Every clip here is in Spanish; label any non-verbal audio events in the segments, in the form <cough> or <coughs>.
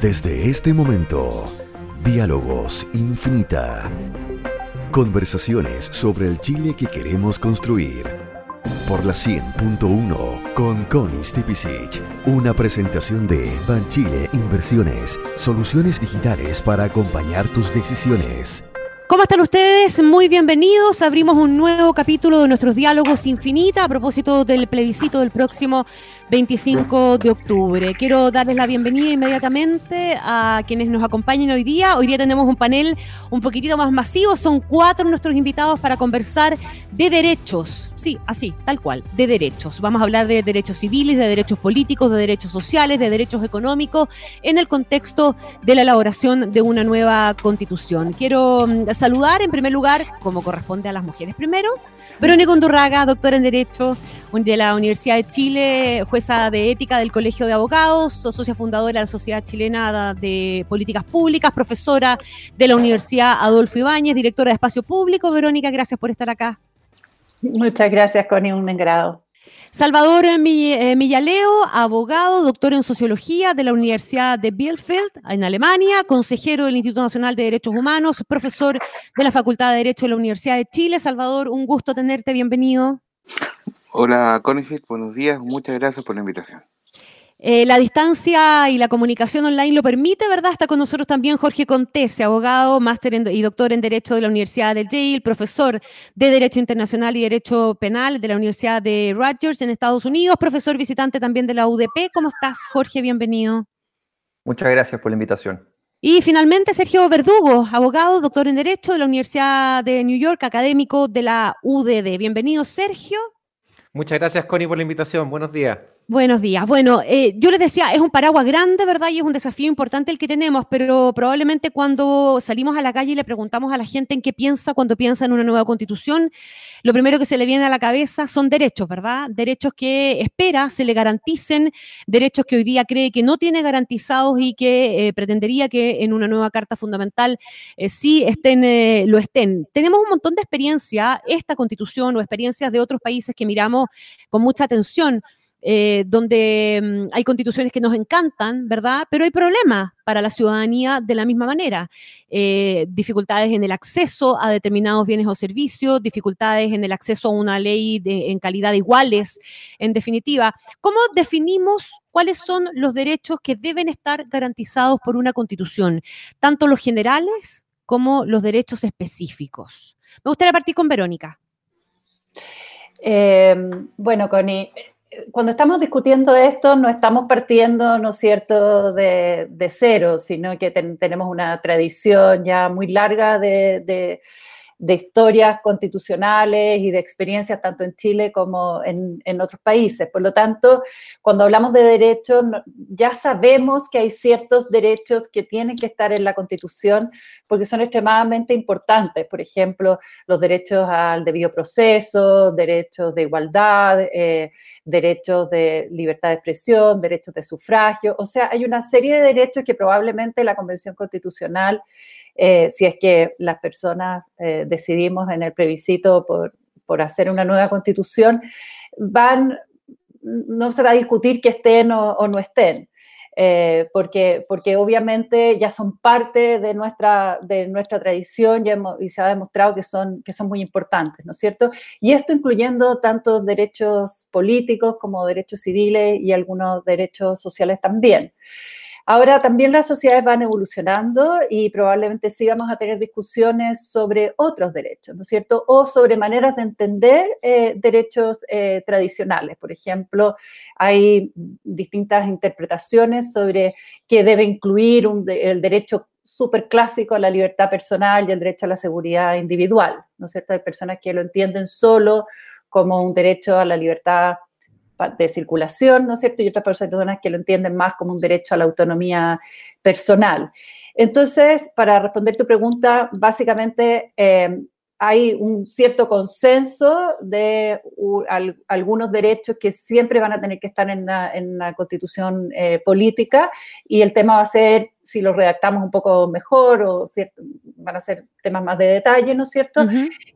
Desde este momento, Diálogos Infinita. Conversaciones sobre el Chile que queremos construir. Por la 100.1 con Connie Stipicic. Una presentación de Banchile Inversiones. Soluciones digitales para acompañar tus decisiones. ¿Cómo están ustedes? Muy bienvenidos. Abrimos un nuevo capítulo de nuestros diálogos infinita a propósito del plebiscito del próximo 25 de octubre. Quiero darles la bienvenida inmediatamente a quienes nos acompañan hoy día. Hoy día tenemos un panel un poquitito más masivo. Son cuatro nuestros invitados para conversar de derechos. Sí, así, tal cual, de derechos. Vamos a hablar de derechos civiles, de derechos políticos, de derechos sociales, de derechos económicos en el contexto de la elaboración de una nueva constitución. Quiero mm, saludar en primer lugar, como corresponde a las mujeres primero, Verónica Undurraga, doctora en Derecho de la Universidad de Chile, jueza de ética del Colegio de Abogados, socia fundadora de la Sociedad Chilena de Políticas Públicas, profesora de la Universidad Adolfo Ibáñez, directora de Espacio Público. Verónica, gracias por estar acá. Muchas gracias, Connie, un grado. Salvador eh, Millaleo, abogado, doctor en sociología de la Universidad de Bielefeld en Alemania, consejero del Instituto Nacional de Derechos Humanos, profesor de la Facultad de Derecho de la Universidad de Chile. Salvador, un gusto tenerte, bienvenido. Hola, Conifit, buenos días, muchas gracias por la invitación. Eh, la distancia y la comunicación online lo permite, ¿verdad? Está con nosotros también Jorge Contese, abogado, máster y doctor en Derecho de la Universidad de Yale, profesor de Derecho Internacional y Derecho Penal de la Universidad de Rutgers en Estados Unidos, profesor visitante también de la UDP. ¿Cómo estás, Jorge? Bienvenido. Muchas gracias por la invitación. Y finalmente Sergio Verdugo, abogado, doctor en Derecho de la Universidad de New York, académico de la UDD. Bienvenido, Sergio. Muchas gracias, Connie, por la invitación. Buenos días. Buenos días. Bueno, eh, yo les decía, es un paraguas grande, ¿verdad? Y es un desafío importante el que tenemos, pero probablemente cuando salimos a la calle y le preguntamos a la gente en qué piensa cuando piensa en una nueva constitución, lo primero que se le viene a la cabeza son derechos, ¿verdad? Derechos que espera se le garanticen, derechos que hoy día cree que no tiene garantizados y que eh, pretendería que en una nueva carta fundamental eh, sí estén, lo estén. Tenemos un montón de experiencia, esta constitución o experiencias de otros países que miramos con mucha atención eh, donde mm, hay constituciones que nos encantan, ¿verdad? Pero hay problemas para la ciudadanía de la misma manera. Eh, dificultades en el acceso a determinados bienes o servicios, dificultades en el acceso a una ley en calidad de iguales, en definitiva. ¿Cómo definimos cuáles son los derechos que deben estar garantizados por una constitución? Tanto los generales como los derechos específicos. Me gustaría partir con Verónica. Eh, bueno, Connie, cuando estamos discutiendo esto, no estamos partiendo, ¿no cierto?, de, cero, sino que tenemos una tradición ya muy larga de, de historias constitucionales y de experiencias tanto en Chile como en, otros países. Por lo tanto, cuando hablamos de derechos, ya sabemos que hay ciertos derechos que tienen que estar en la Constitución porque son extremadamente importantes. Por ejemplo, los derechos al debido proceso, derechos de igualdad, eh, derechos de libertad de expresión, derechos de sufragio. O sea, hay una serie de derechos que probablemente la Convención Constitucional eh, si es que las personas eh, decidimos en el plebiscito por, hacer una nueva constitución, van, no se va a discutir que estén o, no estén. Eh, porque, porque obviamente ya son parte de nuestra, de nuestra tradición y se ha demostrado que son, que son muy importantes, ¿no es cierto? Y esto incluyendo tanto derechos políticos como derechos civiles y algunos derechos sociales también. Ahora también las sociedades van evolucionando y probablemente sí vamos a tener discusiones sobre otros derechos, ¿no es cierto? O sobre maneras de entender eh, derechos eh, tradicionales. Por ejemplo, hay distintas interpretaciones sobre qué debe incluir el derecho súper clásico a la libertad personal y el derecho a la seguridad individual, ¿no es cierto? Hay personas que lo entienden solo como un derecho a la libertad de circulación, ¿no es cierto? Y otras personas que lo entienden más como un derecho a la autonomía personal. Entonces, para responder tu pregunta, básicamente eh, hay un cierto consenso de algunos derechos que siempre van a tener que estar en la, constitución eh, política y el tema va a ser si lo redactamos un poco mejor o van a ser temas más de detalle, ¿no es cierto?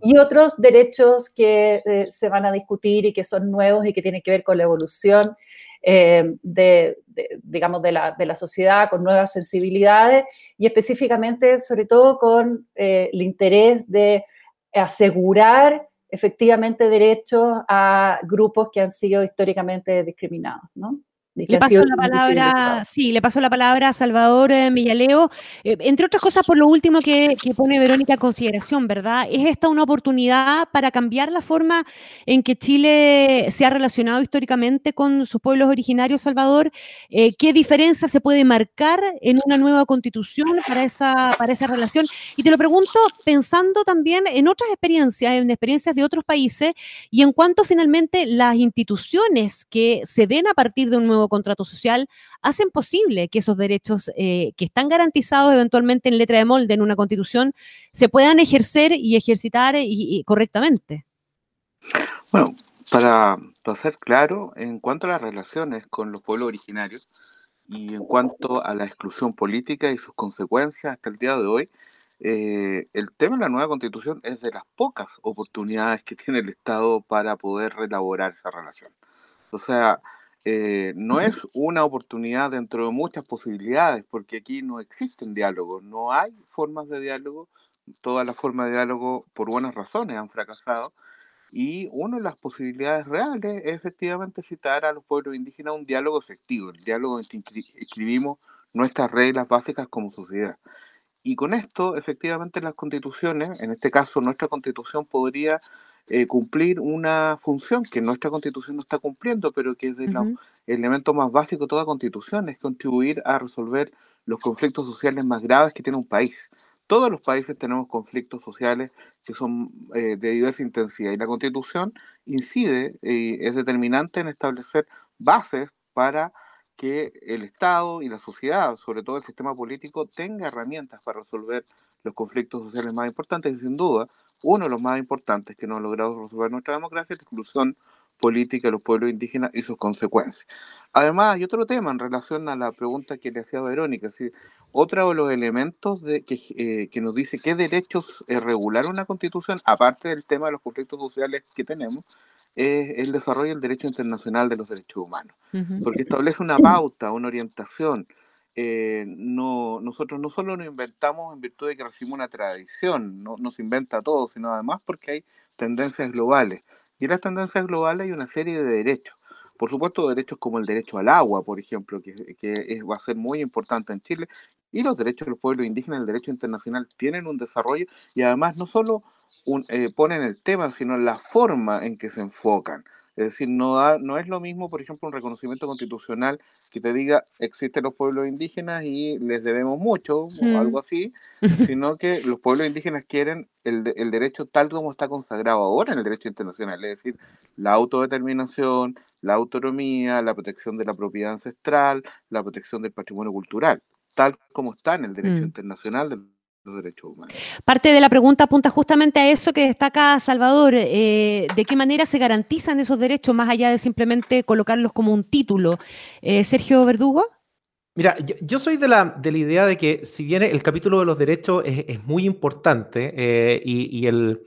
Y otros derechos que eh, se van a discutir y que son nuevos y que tienen que ver con la evolución eh, de, digamos, de la, de la, sociedad con nuevas sensibilidades y específicamente, sobre todo, con el interés de asegurar efectivamente derechos a grupos que han sido históricamente discriminados, ¿no? Le paso la palabra, sí, le paso la palabra a Salvador eh, Millaleo, eh, entre otras cosas por lo último que, pone Verónica en consideración, ¿verdad? ¿Es esta una oportunidad para cambiar la forma en que Chile se ha relacionado históricamente con sus pueblos originarios, Salvador? Eh, ¿Qué diferencia se puede marcar en una nueva constitución para esa, para esa relación? Y te lo pregunto pensando también en otras experiencias, en experiencias de otros países, y en cuanto finalmente las instituciones que se den a partir de un nuevo contrato social hacen posible que esos derechos eh, que están garantizados eventualmente en letra de molde en una constitución se puedan ejercer y ejercitar y, correctamente. Bueno, para, para ser claro, en cuanto a las relaciones con los pueblos originarios y en cuanto a la exclusión política y sus consecuencias hasta el día de hoy, eh, el tema de la nueva constitución es de las pocas oportunidades que tiene el Estado para poder relaborar esa relación. O sea, eh, no es una oportunidad dentro de muchas posibilidades, porque aquí no existen diálogos, no hay formas de diálogo, todas las formas de diálogo por buenas razones han fracasado, y una de las posibilidades reales es efectivamente citar a los pueblos indígenas un diálogo efectivo, el diálogo en que escribimos nuestras reglas básicas como sociedad. Y con esto, efectivamente, las constituciones, en este caso nuestra constitución, podría eh, cumplir una función que nuestra constitución no está cumpliendo, pero que es de los elementos más básicos de toda constitución, es contribuir a resolver los conflictos sociales más graves que tiene un país. Todos los países tenemos conflictos sociales que son eh, de diversa intensidad y la constitución incide y es determinante en establecer bases para que el Estado y la sociedad, sobre todo el sistema político, tenga herramientas para resolver los conflictos sociales más importantes y sin duda uno de los más importantes que no ha logrado resolver nuestra democracia es la exclusión política de los pueblos indígenas y sus consecuencias. Además, hay otro tema en relación a la pregunta que le hacía Verónica. ¿sí? Otro de los elementos de, que, eh, que, nos dice qué derechos regular una constitución, aparte del tema de los conflictos sociales que tenemos, es el desarrollo del derecho internacional de los derechos humanos. Porque establece una pauta, una orientación, eh, no, nosotros no solo nos inventamos en virtud de que recibimos una tradición, no nos inventa todo, sino además porque hay tendencias globales. Y en las tendencias globales hay una serie de derechos. Por supuesto, derechos como el derecho al agua, por ejemplo, que, que va a ser muy importante en Chile, y los derechos de los pueblos indígenas, el derecho internacional, tienen un desarrollo y además no solo eh, ponen el tema, sino la forma en que se enfocan. Es decir, no, no es lo mismo, por ejemplo, un reconocimiento constitucional que te diga existen los pueblos indígenas y les debemos mucho o algo así, <laughs> sino que los pueblos indígenas quieren el, el, derecho tal como está consagrado ahora en el derecho internacional, es decir, la autodeterminación, la autonomía, la protección de la propiedad ancestral, la protección del patrimonio cultural, tal como está en el derecho mm. internacional del los derechos humanos. Parte de la pregunta apunta justamente a eso que destaca Salvador, eh, de qué manera se garantizan esos derechos más allá de simplemente colocarlos como un título. Eh, Sergio Verdugo. Mira, yo, soy de la, de la, idea de que si bien el capítulo de los derechos es, muy importante eh, y, el,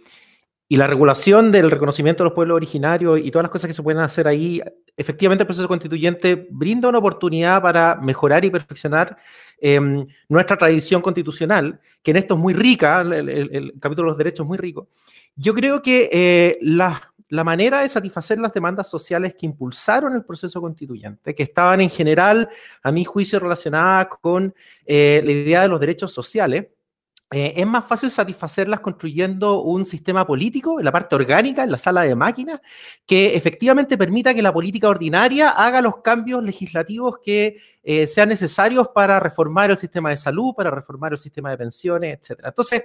y la regulación del reconocimiento de los pueblos originarios y todas las cosas que se pueden hacer ahí, efectivamente el proceso constituyente brinda una oportunidad para mejorar y perfeccionar em, nuestra tradición constitucional, que en esto es muy rica, el, capítulo de los derechos es muy rico. Yo creo que eh, la, la manera de satisfacer las demandas sociales que impulsaron el proceso constituyente, que estaban en general, a mi juicio, relacionadas con eh, la idea de los derechos sociales, eh, es más fácil satisfacerlas construyendo un sistema político en la parte orgánica, en la sala de máquinas, que efectivamente permita que la política ordinaria haga los cambios legislativos que eh, sean necesarios para reformar el sistema de salud, para reformar el sistema de pensiones, etc. Entonces,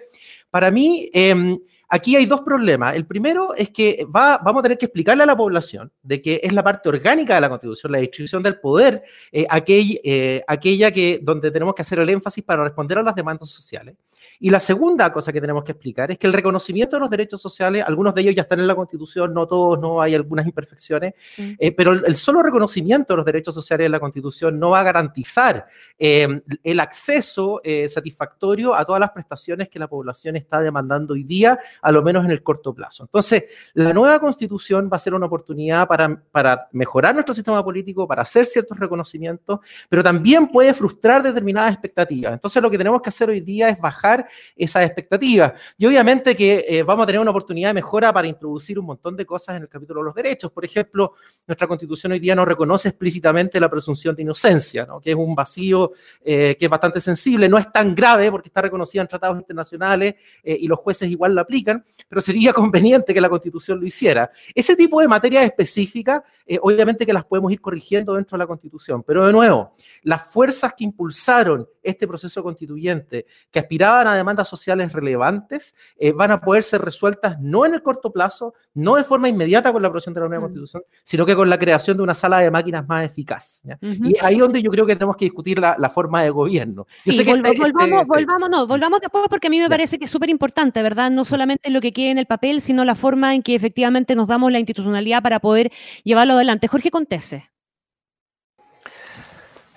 para mí, em, aquí hay dos problemas. El primero es que va, vamos a tener que explicarle a la población de que es la parte orgánica de la Constitución, la distribución del poder, eh, aquel, eh, aquella que, donde tenemos que hacer el énfasis para responder a las demandas sociales. Y la segunda cosa que tenemos que explicar es que el reconocimiento de los derechos sociales, algunos de ellos ya están en la Constitución, no todos, no hay algunas imperfecciones, eh, pero el, solo reconocimiento de los derechos sociales en la Constitución no va a garantizar el acceso satisfactorio a todas las prestaciones que la población está demandando hoy día, a lo menos en el corto plazo. Entonces, la nueva Constitución va a ser una oportunidad para, para mejorar nuestro sistema político, para hacer ciertos reconocimientos, pero también puede frustrar determinadas expectativas. Entonces lo que tenemos que hacer hoy día es bajar esas expectativas. Y obviamente que eh, vamos a tener una oportunidad de mejora para introducir un montón de cosas en el capítulo de los derechos. Por ejemplo, nuestra constitución hoy día no reconoce explícitamente la presunción de inocencia, ¿no? que es un vacío eh, que es bastante sensible, no es tan grave porque está reconocida en tratados internacionales eh, y los jueces igual la aplican, pero sería <laughs> conveniente que la constitución lo hiciera. Ese tipo de materias específicas, obviamente que las podemos ir corrigiendo dentro de la Constitución. Pero de nuevo, las fuerzas que impulsaron este proceso constituyente, que aspiraban a demandas sociales relevantes, eh, van a poder ser resueltas no en el corto plazo, no de forma inmediata con la aprobación de la nueva mm. Constitución, sino que con la creación de una sala de máquinas más eficaz. Y ahí donde yo creo que tenemos que discutir la, forma de gobierno. Sí, este, volvamos, este, volvamos, no, volvamos después porque a mí me parece que es súper importante, ¿verdad? No solamente lo que quede en el papel, sino la forma en que efectivamente nos damos la institucionalidad para poder llevarlo adelante. Jorge Contese.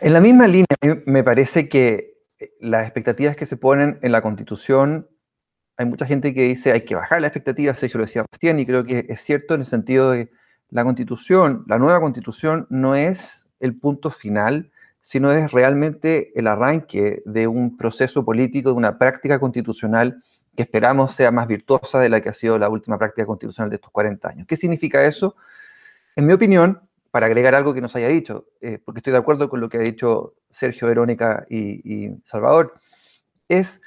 En la misma línea, me parece que eh, las expectativas que se ponen en la Constitución, hay mucha gente que dice hay que bajar las expectativas, Sergio lo decía recién, y creo que es cierto en el sentido de la Constitución, la nueva Constitución no es el punto final, sino es realmente el arranque de un proceso político, de una práctica constitucional que esperamos sea más virtuosa de la que ha sido la última práctica constitucional de estos 40 años. ¿Qué significa eso? En mi opinión, para agregar algo que nos haya dicho, eh, porque estoy de acuerdo con lo que ha dicho Sergio, Verónica y, Salvador, es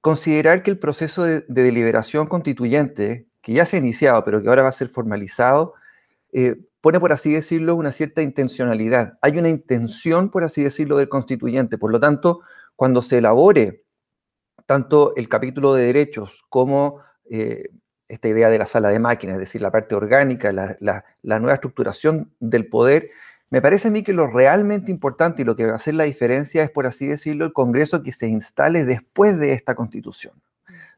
considerar que el proceso de, deliberación constituyente, que ya se ha iniciado, pero que ahora va a ser formalizado, eh, pone, por así decirlo, una cierta intencionalidad. Hay una intención, por así decirlo, del constituyente. Por lo tanto, cuando se elabore tanto el capítulo de derechos como eh, esta idea de la sala de máquinas, es decir, la parte orgánica, la, nueva estructuración del poder, me parece a mí que lo realmente importante y lo que va a hacer la diferencia es, por así decirlo, el Congreso que se instale después de esta constitución.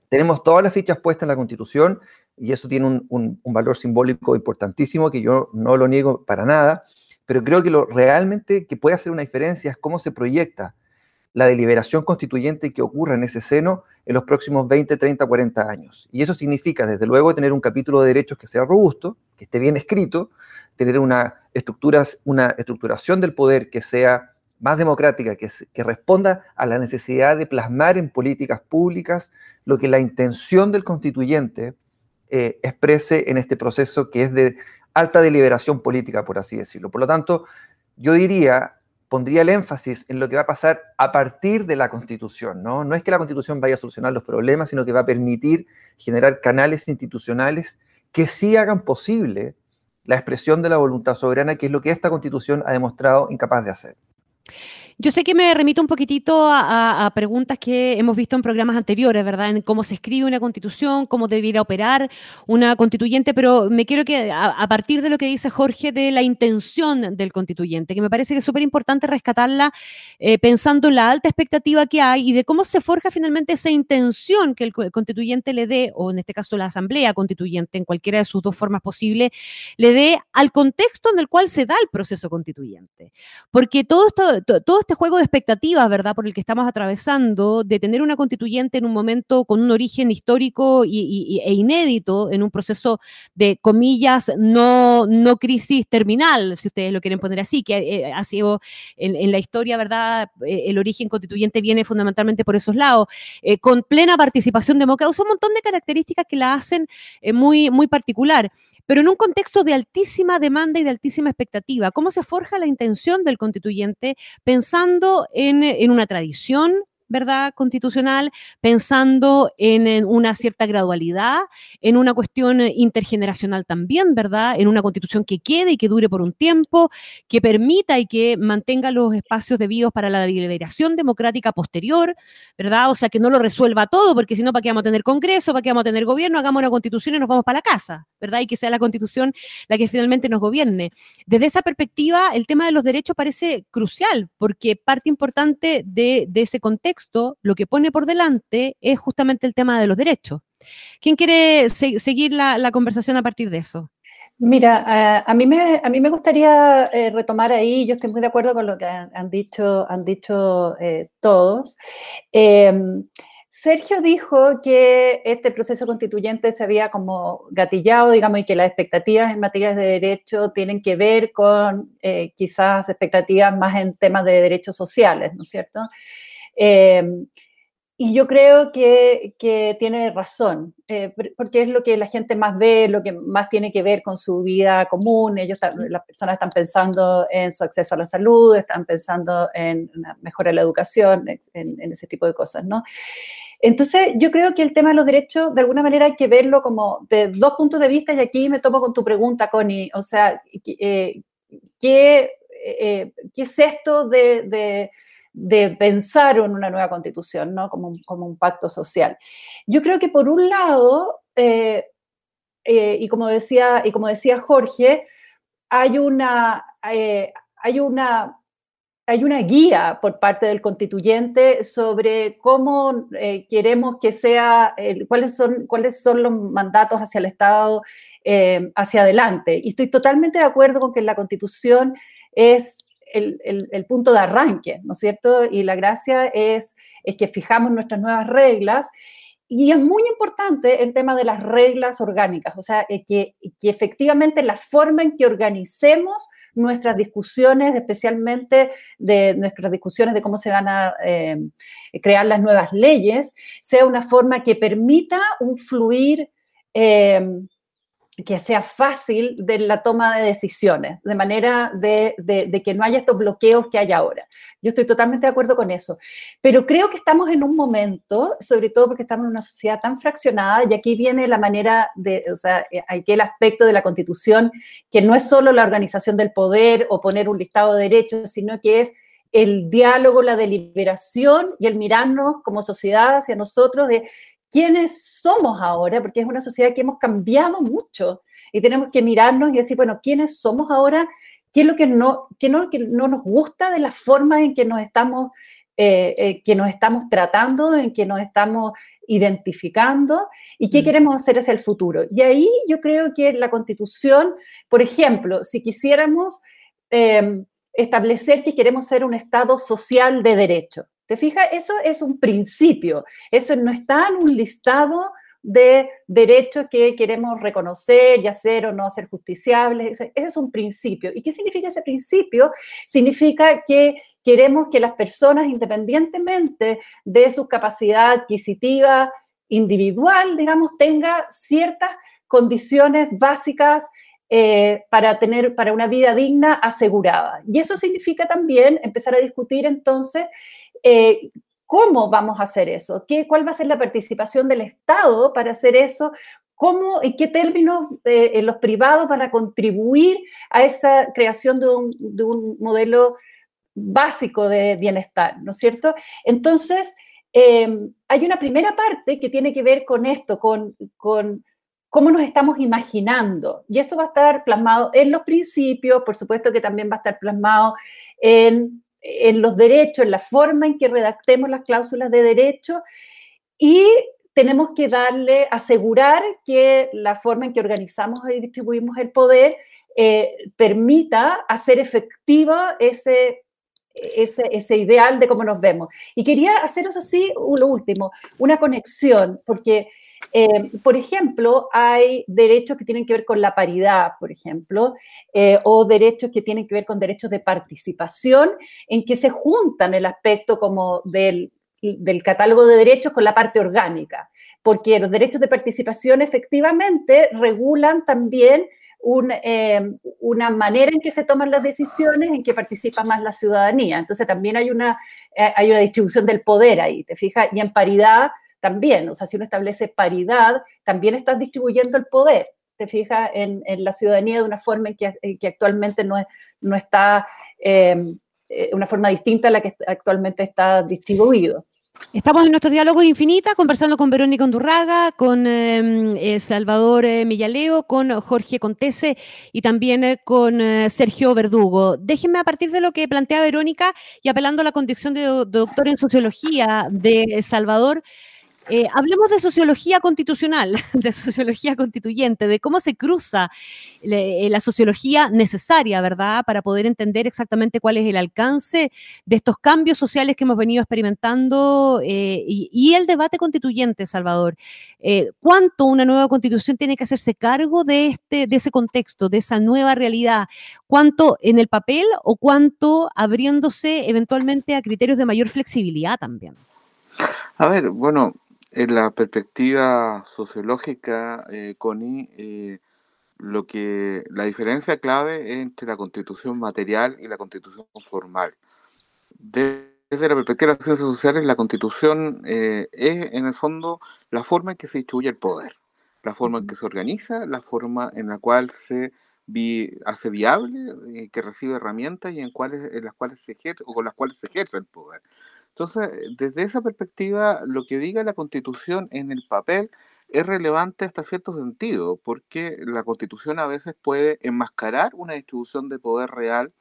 Tenemos todas las fichas puestas en la constitución y eso tiene un, un valor simbólico importantísimo que yo no lo niego para nada, pero creo que lo realmente que puede hacer una diferencia es cómo se proyecta la deliberación constituyente que ocurra en ese seno en los próximos 20, 30, 40 años. Y eso significa, desde luego, tener un capítulo de derechos que sea robusto, que esté bien escrito, tener una, estructuras, una estructuración del poder que sea más democrática, que, responda a la necesidad de plasmar en políticas públicas lo que la intención del constituyente eh, exprese en este proceso que es de alta deliberación política, por así decirlo. Por lo tanto, yo diría, pondría el énfasis en lo que va a pasar a partir de la Constitución, ¿no? No es que la Constitución vaya a solucionar los problemas, sino que va a permitir generar canales institucionales que sí hagan posible la expresión de la voluntad soberana, que es lo que esta Constitución ha demostrado incapaz de hacer. Yo sé que me remito un poquitito a, preguntas que hemos visto en programas anteriores, ¿verdad? En cómo se escribe una constitución, cómo debiera operar una constituyente, pero me quiero que a, partir de lo que dice Jorge de la intención del constituyente, que me parece que es súper importante rescatarla eh, pensando en la alta expectativa que hay y de cómo se forja finalmente esa intención que el, constituyente le dé, o en este caso la asamblea constituyente, en cualquiera de sus dos formas posibles, le dé al contexto en el cual se da el proceso constituyente. Porque todo esto, todo este juego de expectativas, ¿verdad?, por el que estamos atravesando, de tener una constituyente en un momento con un origen histórico y, e inédito, en un proceso de, comillas, no, no crisis terminal, si ustedes lo quieren poner así, que eh, ha sido en, la historia, ¿verdad?, eh, el origen constituyente viene fundamentalmente por esos lados, eh, con plena participación democrática, un montón de características que la hacen muy, muy particular pero en un contexto de altísima demanda y de altísima expectativa. ¿Cómo se forja la intención del constituyente pensando en, una tradición, ¿verdad? Constitucional, pensando en, una cierta gradualidad, en una cuestión intergeneracional también, ¿verdad? En una constitución que quede y que dure por un tiempo, que permita y que mantenga los espacios debidos para la deliberación democrática posterior, ¿verdad? O sea, que no lo resuelva todo, porque si no, ¿para qué vamos a tener Congreso? ¿Para qué vamos a tener gobierno? Hagamos una constitución y nos vamos para la casa, ¿verdad? Y que sea la constitución la que finalmente nos gobierne. Desde esa perspectiva, el tema de los derechos parece crucial, porque parte importante de, de ese contexto lo que pone por delante es justamente el tema de los derechos. ¿Quién quiere seguir la, conversación a partir de eso? Mira, eh, a, mí me, a mí me gustaría eh, retomar ahí, yo estoy muy de acuerdo con lo que han, dicho, han dicho eh, todos. Em, Sergio dijo que este proceso constituyente se había como gatillado, digamos, y que las expectativas en materia de derecho tienen que ver con quizás expectativas más en temas de derechos sociales, ¿no es cierto? Em, y yo creo que, que tiene razón, eh, porque es lo que la gente más ve, lo que más tiene que ver con su vida común. Ellos, las personas están pensando en su acceso a la salud, están pensando en una mejora de la educación, en, en, ese tipo de cosas, ¿no? Entonces, yo creo que el tema de los derechos, de alguna manera, hay que verlo como de dos puntos de vista, y aquí me tomo con tu pregunta, Connie. O sea, eh, ¿qué, eh, ¿qué es esto de de pensar en una nueva constitución, ¿no? Como, como un pacto social. Yo creo que por un lado, eh, eh, y, como decía, y como decía Jorge, hay una, eh, hay una, hay una guía por parte del constituyente sobre cómo queremos que sea, cuáles, son, cuáles son los mandatos hacia el Estado hacia adelante. Y estoy totalmente de acuerdo con que la constitución es el, punto de arranque, ¿no es cierto? Y la gracia es, es que fijamos nuestras nuevas reglas y es muy importante el tema de las reglas orgánicas, o sea, eh, que, que, efectivamente la forma en que organicemos nuestras discusiones, especialmente de nuestras discusiones de cómo se van a eh, crear las nuevas leyes, sea una forma que permita un fluir eh, que sea fácil de la toma de decisiones, de manera de, que no haya estos bloqueos que hay ahora. Yo estoy totalmente de acuerdo con eso, pero creo que estamos en un momento, sobre todo porque estamos en una sociedad tan fraccionada, y aquí viene la manera de, o sea, eh, hay que el aspecto de la constitución, que no es solo la organización del poder o poner un listado de derechos, sino que es el diálogo, la deliberación y el mirarnos como sociedad hacia nosotros de quiénes somos ahora, porque es una sociedad que hemos cambiado mucho y tenemos que mirarnos y decir, bueno, quiénes somos ahora, qué es lo que no, qué no, que no nos gusta de la forma en que nos estamos, eh, eh, que nos estamos tratando, en que nos estamos identificando y qué mm. queremos hacer hacia el futuro. Y ahí yo creo que la constitución, por ejemplo, si quisiéramos eh, establecer que queremos ser un Estado social de derecho, ¿Te fijas? Eso es un principio. Eso no está en un listado de derechos que queremos reconocer y hacer o no hacer justiciables. Ese es un principio. ¿Y qué significa ese principio? Significa que queremos que las personas, independientemente de su capacidad adquisitiva individual, digamos, tenga ciertas condiciones básicas eh, para tener para una vida digna asegurada. Y eso significa también empezar a discutir entonces eh, ¿Cómo vamos a hacer eso? ¿Qué, ¿Cuál va a ser la participación del Estado para hacer eso? ¿Cómo, en qué términos eh, los privados van a contribuir a esa creación de un, modelo básico de bienestar, ¿no es cierto? Entonces, em, hay una primera parte que tiene que ver con esto, con, con cómo nos estamos imaginando. Y esto va a estar plasmado en los principios, por supuesto que también va a estar plasmado en en los derechos, en la forma en que redactemos las cláusulas de derecho y tenemos que darle, asegurar que la forma en que organizamos y distribuimos el poder eh, permita hacer efectivo ese, ese, ese, ideal de cómo nos vemos. Y quería hacer eso sí, lo último, una conexión, porque eh, por ejemplo, hay derechos que tienen que ver con la paridad, por ejemplo, eh, o derechos que tienen que ver con derechos de participación, en que se juntan el aspecto como del, del catálogo de derechos con la parte orgánica, porque los derechos de participación efectivamente regulan también eh, una manera en que se toman las decisiones en que participa más la ciudadanía. Entonces también hay una, eh, hay una distribución del poder ahí, ¿te fijas? Y en paridad también, o sea, si uno establece paridad, también estás distribuyendo el poder, te fijas, en, la ciudadanía de una forma en que, actualmente no, no está, eh, una forma distinta a la que actualmente está distribuido. Estamos en nuestro diálogo infinita conversando con Verónica Undurraga, con em, eh, Salvador eh, Millaleo, con Jorge Contese y también eh, con Sergio Verdugo. Déjenme a partir de lo que plantea Verónica y apelando a la condición de doctor en sociología de Salvador, eh, hablemos de sociología constitucional, <laughs> de sociología constituyente, de cómo se cruza eh, la sociología necesaria, ¿verdad?, para poder entender exactamente cuál es el alcance de estos cambios sociales que hemos venido experimentando eh, y, el debate constituyente, Salvador. ¿Cuánto una nueva constitución tiene que hacerse cargo de, este, de ese contexto, de esa nueva realidad? ¿Cuánto en el papel o cuánto abriéndose eventualmente a criterios de mayor flexibilidad también? A ver, bueno, en la perspectiva sociológica, eh, Connie, eh, lo que la diferencia clave entre la constitución material y la constitución formal. Desde la perspectiva de las ciencias sociales, la constitución eh, es en el fondo la forma en que se distribuye el poder, la forma en que se organiza, la forma en la cual se hace viable, eh, que recibe herramientas y en, cuales, en las cuales se ejerce, o con las cuales se ejerce el poder. Entonces, desde esa perspectiva, lo que diga la Constitución en el papel es relevante hasta cierto sentido, porque la Constitución a veces puede enmascarar una distribución de poder real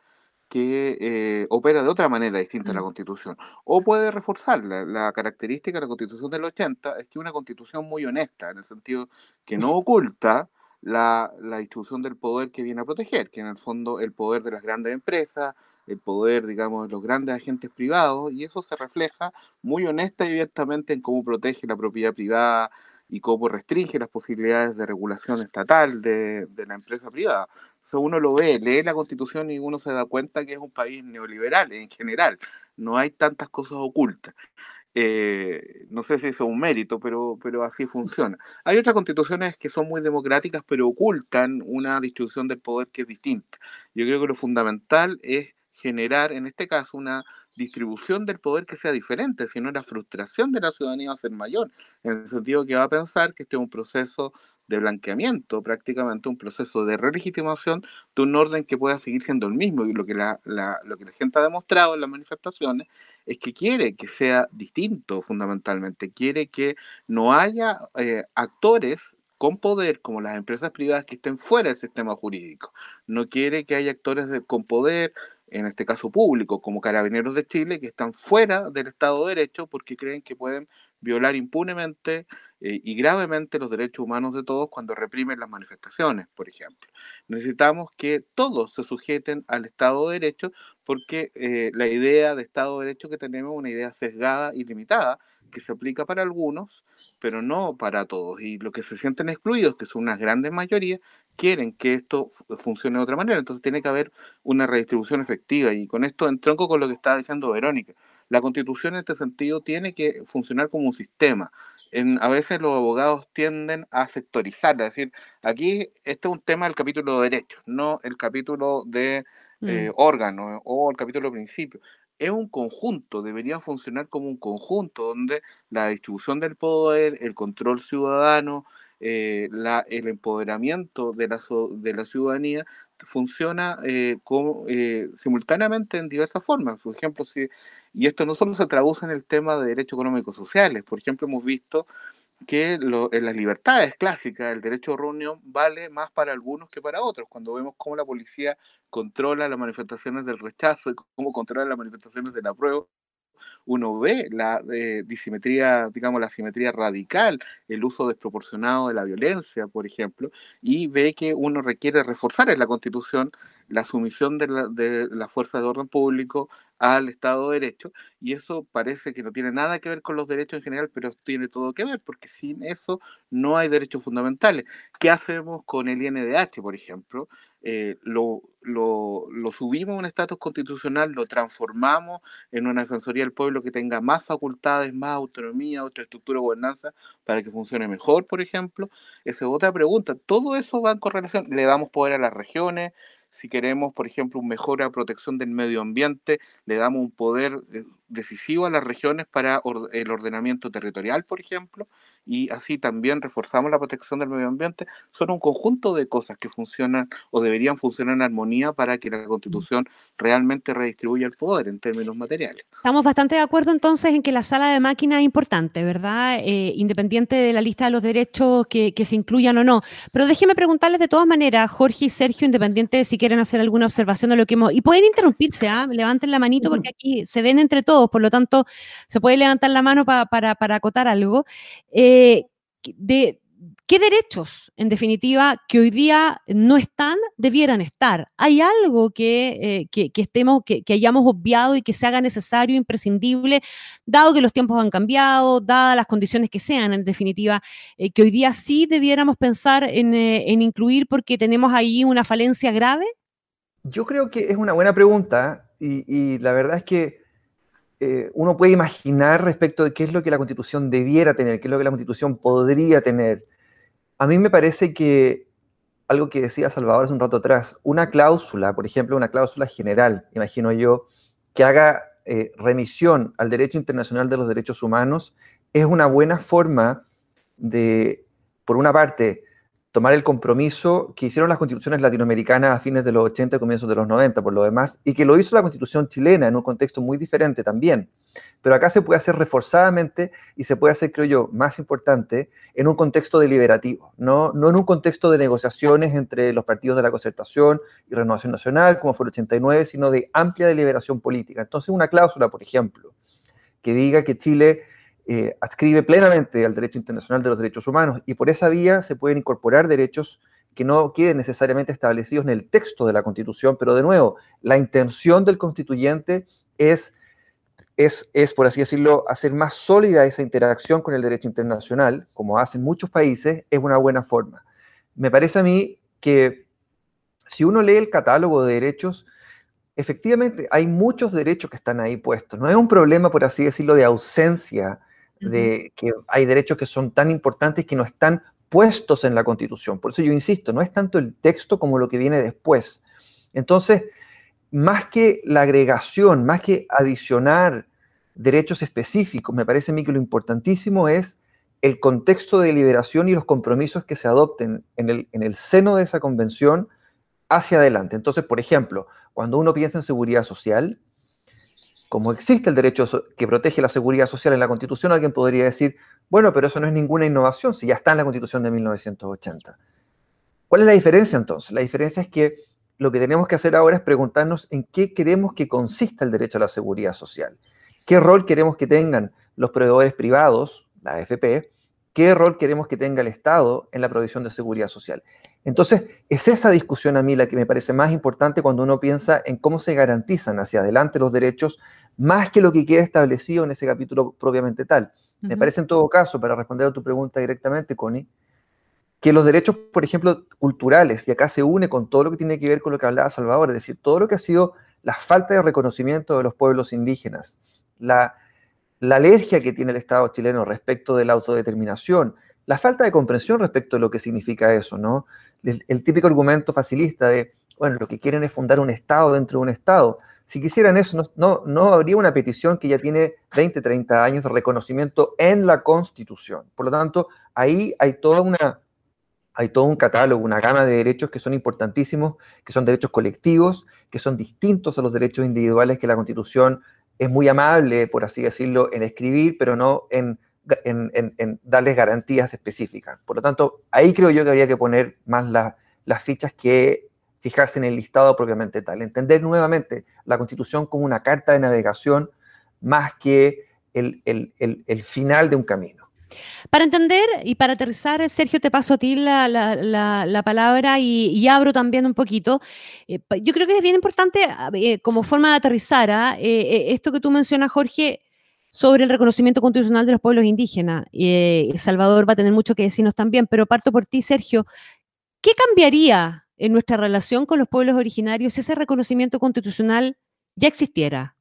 que eh, opera de otra manera distinta a la mm. Constitución, o puede reforzarla. La característica de la Constitución del 80 es que es una Constitución muy honesta, en el sentido que no oculta la, la, distribución del poder que viene a proteger, que en el fondo el poder de las grandes empresas, el poder, digamos, de los grandes agentes privados, y eso se refleja muy honesta y abiertamente en cómo protege la propiedad privada y cómo restringe las posibilidades de regulación estatal de, la empresa privada. Entonces uno lo ve, lee la constitución y uno se da cuenta que es un país neoliberal en general, no hay tantas cosas ocultas. Eh, no sé si eso es un mérito, pero, pero así funciona. Hay otras constituciones que son muy democráticas, pero ocultan una distribución del poder que es distinta. Yo creo que lo fundamental es generar, en este caso, una distribución del poder que sea diferente, si no la frustración de la ciudadanía va a ser mayor, en el sentido que va a pensar que este es un proceso de blanqueamiento, prácticamente un proceso de relegitimación de un orden que pueda seguir siendo el mismo. Y lo que la, lo que la gente ha demostrado en las manifestaciones es que quiere que sea distinto fundamentalmente, quiere que no haya eh, actores con poder como las empresas privadas que estén fuera del sistema jurídico. No quiere que haya actores con poder, en este caso público, como Carabineros de Chile, que están fuera del Estado de Derecho porque creen que pueden violar impunemente eh, y gravemente los derechos humanos de todos cuando reprimen las manifestaciones, por ejemplo. Necesitamos que todos se sujeten al Estado de Derecho porque eh, la idea de Estado de Derecho que tenemos es una idea sesgada y limitada que se aplica para algunos, pero no para todos. Y los que se sienten excluidos, que son unas grandes mayorías, quieren que esto funcione de otra manera. Entonces tiene que haber una redistribución efectiva. Y con esto entronco con lo que estaba diciendo Verónica. La constitución en este sentido tiene que funcionar como un sistema. En, a veces los abogados tienden a sectorizar, es decir, aquí este es un tema del capítulo de derechos, no el capítulo de eh, mm. órganos o el capítulo de principios. Es un conjunto, debería funcionar como un conjunto donde la distribución del poder, el control ciudadano, eh, la, el empoderamiento de la, de la ciudadanía funciona eh, como, simultáneamente en diversas formas. Por ejemplo, si y esto no solo se traduce en el tema de derechos económicos sociales. Por ejemplo, hemos visto que en las libertades clásicas el derecho de reunión vale más para algunos que para otros. Cuando vemos cómo la policía controla las manifestaciones del rechazo y cómo controla las manifestaciones del apruebo, uno ve la eh, disimetría, digamos, la simetría radical, el uso desproporcionado de la violencia, por ejemplo, y ve que uno requiere reforzar en la Constitución la sumisión de la, de la fuerza de orden público al Estado de Derecho, y eso parece que no tiene nada que ver con los derechos en general, pero tiene todo que ver, porque sin eso no hay derechos fundamentales. ¿Qué hacemos con el INDH, por ejemplo? Eh, lo, lo, lo, subimos a un estatus constitucional, lo transformamos en una defensoría del pueblo que tenga más facultades, más autonomía, otra estructura de gobernanza para que funcione mejor, por ejemplo. Esa es otra pregunta. Todo eso va en correlación. Le damos poder a las regiones, si queremos, por ejemplo, una mejora protección del medio ambiente, le damos un poder eh, decisivo a las regiones para el ordenamiento territorial, por ejemplo, y así también reforzamos la protección del medio ambiente. Son un conjunto de cosas que funcionan o deberían funcionar en armonía para que la Constitución realmente redistribuya el poder en términos materiales. Estamos bastante de acuerdo entonces en que la sala de máquina es importante, ¿verdad? Eh, independiente de la lista de los derechos que, se incluyan o no. Pero déjeme preguntarles de todas maneras, Jorge y Sergio, independiente de si quieren hacer alguna observación de lo que hemos... Y pueden interrumpirse, ¿ah? levanten la manito porque aquí se ven entre todos, por lo tanto se puede levantar la mano para, para acotar algo. Eh, de, ¿Qué derechos, en definitiva, que hoy día no están, debieran estar? ¿Hay algo que, eh, estemos, que, hayamos obviado y que se haga necesario, imprescindible, dado que los tiempos han cambiado, dadas las condiciones que sean, en definitiva, eh, que hoy día sí debiéramos pensar en, en, incluir porque tenemos ahí una falencia grave? Yo creo que es una buena pregunta y la verdad es que eh, uno puede imaginar respecto de qué es lo que la Constitución debiera tener, qué es lo que la Constitución podría tener. A mí me parece que algo que decía Salvador hace un rato atrás, una cláusula, por ejemplo, una cláusula general, imagino yo, que haga eh, remisión al derecho internacional de los derechos humanos, es una buena forma de, por una parte, tomar el compromiso que hicieron las constituciones latinoamericanas a fines de los 80 y comienzos de los 90, por lo demás, y que lo hizo la constitución chilena en un contexto muy diferente también. Pero acá se puede hacer reforzadamente y se puede hacer, creo yo, más importante, en un contexto deliberativo, no, no en un contexto de negociaciones entre los partidos de la concertación y renovación nacional, como fue el 89, sino de amplia deliberación política. Entonces, una cláusula, por ejemplo, que diga que Chile eh, adscribe plenamente al derecho internacional de los derechos humanos y por esa vía se pueden incorporar derechos que no queden necesariamente establecidos en el texto de la Constitución, pero de nuevo, la intención del constituyente es, es, es, por así decirlo, hacer más sólida esa interacción con el derecho internacional, como hacen muchos países, es una buena forma. Me parece a mí que si uno lee el catálogo de derechos, efectivamente hay muchos derechos que están ahí puestos. No es un problema, por así decirlo, de ausencia de que hay derechos que son tan importantes que no están puestos en la Constitución. Por eso yo insisto, no es tanto el texto como lo que viene después. Entonces, más que la agregación, más que adicionar derechos específicos, me parece a mí que lo importantísimo es el contexto de liberación y los compromisos que se adopten en el, en el seno de esa convención hacia adelante. Entonces, por ejemplo, cuando uno piensa en seguridad social, como existe el derecho que protege la seguridad social en la Constitución, alguien podría decir, bueno, pero eso no es ninguna innovación si ya está en la Constitución de 1980. ¿Cuál es la diferencia entonces? La diferencia es que lo que tenemos que hacer ahora es preguntarnos en qué queremos que consista el derecho a la seguridad social. ¿Qué rol queremos que tengan los proveedores privados, la AFP? ¿Qué rol queremos que tenga el Estado en la provisión de seguridad social? Entonces, es esa discusión a mí la que me parece más importante cuando uno piensa en cómo se garantizan hacia adelante los derechos, más que lo que queda establecido en ese capítulo propiamente tal. Me parece en todo caso, para responder a tu pregunta directamente, Connie, que los derechos, por ejemplo, culturales, y acá se une con todo lo que tiene que ver con lo que hablaba Salvador, es decir, todo lo que ha sido la falta de reconocimiento de los pueblos indígenas, la, la alergia que tiene el Estado chileno respecto de la autodeterminación, la falta de comprensión respecto de lo que significa eso, ¿no? El, típico argumento facilista de, bueno, lo que quieren es fundar un Estado dentro de un Estado. Si quisieran eso, no, habría una petición que ya tiene 20, 30 años de reconocimiento en la Constitución. Por lo tanto, ahí hay toda una, todo un catálogo, una gama de derechos que son importantísimos, que son derechos colectivos, que son distintos a los derechos individuales que la Constitución es muy amable, por así decirlo, en escribir, pero no en, darles garantías específicas. Por lo tanto, ahí creo yo que habría que poner más las fichas que fijarse en el listado propiamente tal. Entender nuevamente la Constitución como una carta de navegación más que el, final de un camino. Para entender y para aterrizar, Sergio, te paso a ti la, palabra y, abro también un poquito. Eh, yo creo que es bien importante eh, como forma de aterrizar ¿ah? eh, esto que tú mencionas, Jorge, sobre el reconocimiento constitucional de los pueblos indígenas. Eh, Salvador va a tener mucho que decirnos también, pero parto por ti, Sergio. ¿Qué cambiaría en nuestra relación con los pueblos originarios si ese reconocimiento constitucional ya existiera?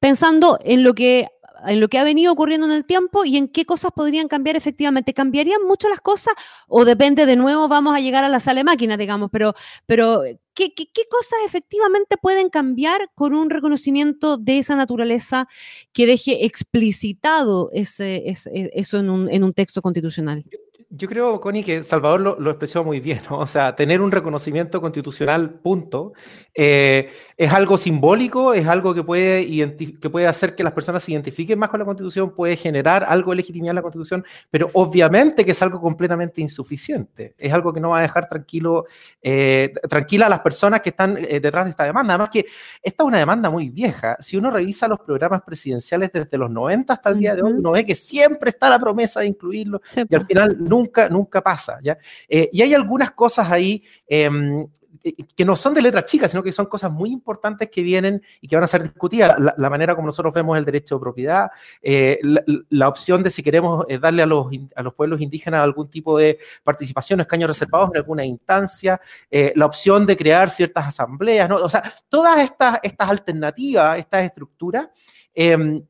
Pensando en lo que en lo que ha venido ocurriendo en el tiempo y en qué cosas podrían cambiar efectivamente. ¿Cambiarían mucho las cosas o depende de nuevo, vamos a llegar a la sala de máquinas, digamos, pero, pero ¿qué, cosas efectivamente pueden cambiar con un reconocimiento de esa naturaleza que deje explicitado ese, eso en un, en un texto constitucional? Creo, Connie, que Salvador lo, expresó muy bien, O sea, tener un reconocimiento constitucional, punto, eh, es algo simbólico, es algo que puede, que puede hacer que las personas se identifiquen más con la Constitución, puede generar algo de legitimidad en la Constitución, pero obviamente que es algo completamente insuficiente. Es algo que no va a dejar tranquilo, eh, tranquila a las personas que están eh, detrás de esta demanda. Además que esta es una demanda muy vieja. Si uno revisa los programas presidenciales desde los 90 hasta el día de hoy, uno ve que siempre está la promesa de incluirlo y al final nunca nunca, nunca pasa. ¿ya? Eh, y hay algunas cosas ahí em, que no son de letras chicas, sino que son cosas muy importantes que vienen y que van a ser discutidas. La, manera como nosotros vemos el derecho de propiedad, eh, la, opción de si queremos eh, darle a los, a los pueblos indígenas algún tipo de participación, escaños reservados en alguna instancia, la opción de crear ciertas asambleas, ¿no? o sea, todas estas, estas alternativas, estas estructuras, em,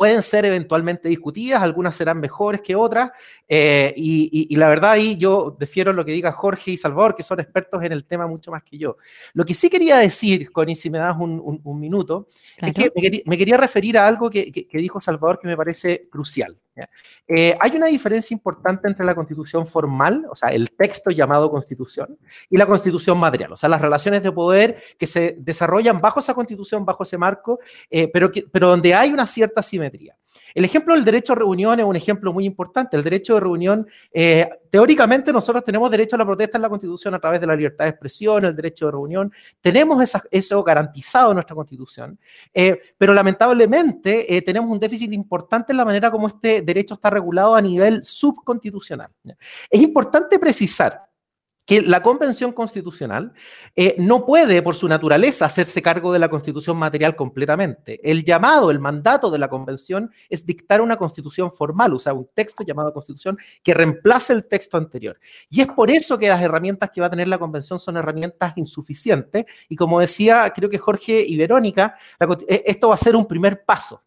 pueden ser eventualmente discutidas, algunas serán mejores que otras, eh, y, la verdad ahí yo defiero lo que diga Jorge y Salvador, que son expertos en el tema mucho más que yo. Lo que sí quería decir, Connie, si me das un, minuto, es que me quería, referir a algo que, que dijo Salvador que me parece crucial. Eh, hay una diferencia importante entre la constitución formal, o sea, el texto llamado constitución, y la constitución material, o sea, las relaciones de poder que se desarrollan bajo esa constitución, bajo ese marco, eh, pero, pero donde hay una cierta simetría. El ejemplo del derecho a reunión es un ejemplo muy importante. El derecho de reunión, eh, teóricamente nosotros tenemos derecho a la protesta en la Constitución a través de la libertad de expresión, el derecho de reunión. Tenemos eso garantizado en nuestra Constitución, eh, pero lamentablemente eh, tenemos un déficit importante en la manera como este derecho está regulado a nivel subconstitucional. Es importante precisar que la Convención Constitucional eh, no puede, por su naturaleza, hacerse cargo de la Constitución material completamente. El llamado, el mandato de la Convención es dictar una Constitución formal, o sea, un texto llamado Constitución que reemplace el texto anterior. Y es por eso que las herramientas que va a tener la Convención son herramientas insuficientes. Y como decía, creo que Jorge y Verónica, eh, esto va a ser un primer paso.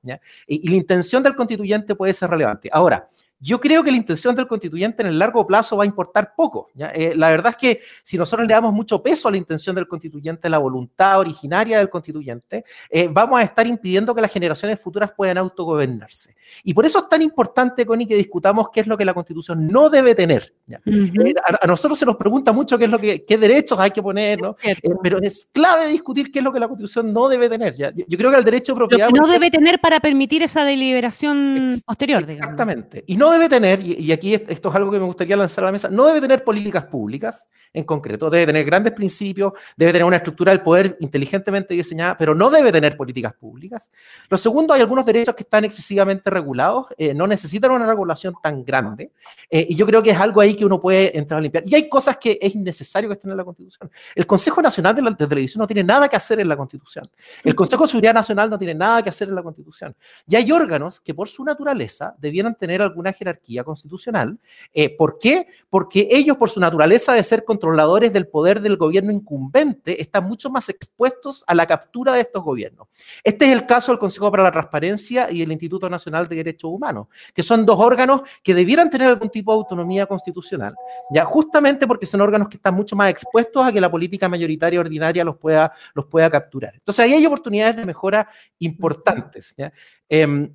y la intención del constituyente puede ser relevante. Ahora, yo creo que la intención del constituyente en el largo plazo va a importar poco. Eh, la verdad es que si nosotros le damos mucho peso a la intención del constituyente, la voluntad originaria del constituyente, eh, vamos a estar impidiendo que las generaciones futuras puedan autogobernarse. Y por eso es tan importante, Connie, que discutamos qué es lo que la constitución no debe tener. Eh, a, nosotros se nos pregunta mucho qué es lo que, qué derechos hay que poner, ¿no? pero es clave discutir qué es lo que la constitución no debe tener. Yo, creo que el derecho de propiedad... no debe tener para permitir esa deliberación posterior, digamos. Exactamente. Y no debe tener, y aquí esto es algo que me gustaría lanzar a la mesa, no debe tener políticas públicas en concreto, debe tener grandes principios, debe tener una estructura del poder inteligentemente diseñada, pero no debe tener políticas públicas. Lo segundo, hay algunos derechos que están excesivamente regulados, eh, no necesitan una regulación tan grande, eh, y yo creo que es algo ahí que uno puede entrar a limpiar. Y hay cosas que es innecesario que estén en la Constitución. El Consejo Nacional de, la, Televisión no tiene nada que hacer en la Constitución. El Consejo de Seguridad Nacional no tiene nada que hacer en la Constitución. Y hay órganos que por su naturaleza debieran tener alguna jerarquía constitucional. Eh, ¿Por qué? Porque ellos, por su naturaleza de ser controladores del poder del gobierno incumbente, están mucho más expuestos a la captura de estos gobiernos. Este es el caso del Consejo para la Transparencia y el Instituto Nacional de Derechos Humanos, que son dos órganos que debieran tener algún tipo de autonomía constitucional, ya justamente porque son órganos que están mucho más expuestos a que la política mayoritaria ordinaria los pueda, los pueda capturar. Entonces ahí hay oportunidades de mejora importantes. Em,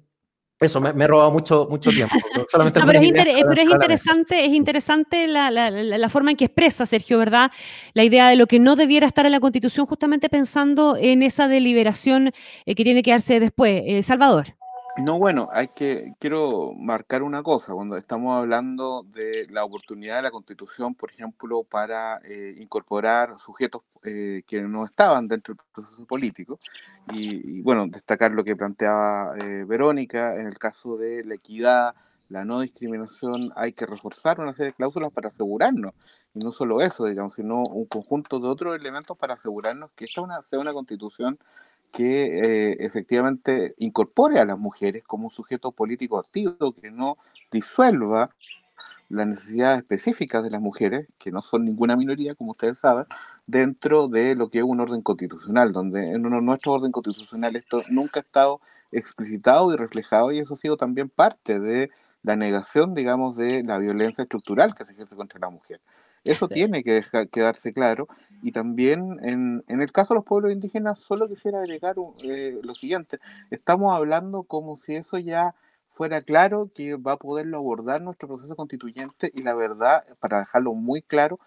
eso me, me roba mucho, mucho tiempo. <laughs> pero, es interesante, es interesante la, la, la, forma en que expresa Sergio, ¿verdad? La idea de lo que no debiera estar en la Constitución, justamente pensando en esa deliberación eh, que tiene que darse después. Eh, Salvador. No, bueno, hay que, quiero marcar una cosa, cuando estamos hablando de la oportunidad de la Constitución, por ejemplo, para eh, incorporar sujetos eh, que no estaban dentro del proceso político, y, bueno, destacar lo que planteaba eh, Verónica, en el caso de la equidad, la no discriminación, hay que reforzar una serie de cláusulas para asegurarnos, y no solo eso, digamos, sino un conjunto de otros elementos para asegurarnos que esta una, sea una constitución que eh, efectivamente incorpore a las mujeres como un sujeto político activo, que no disuelva las necesidades específicas de las mujeres, que no son ninguna minoría, como ustedes saben, dentro de lo que es un orden constitucional, donde en nuestro orden constitucional esto nunca ha estado explicitado y reflejado y eso ha sido también parte de la negación, digamos, de la violencia estructural que se ejerce contra la mujer. Eso tiene que quedarse claro. Y también en, en, el caso de los pueblos indígenas, solo quisiera agregar eh, lo siguiente. Estamos hablando como si eso ya fuera claro que va a poderlo abordar nuestro proceso constituyente y la verdad, para dejarlo muy claro,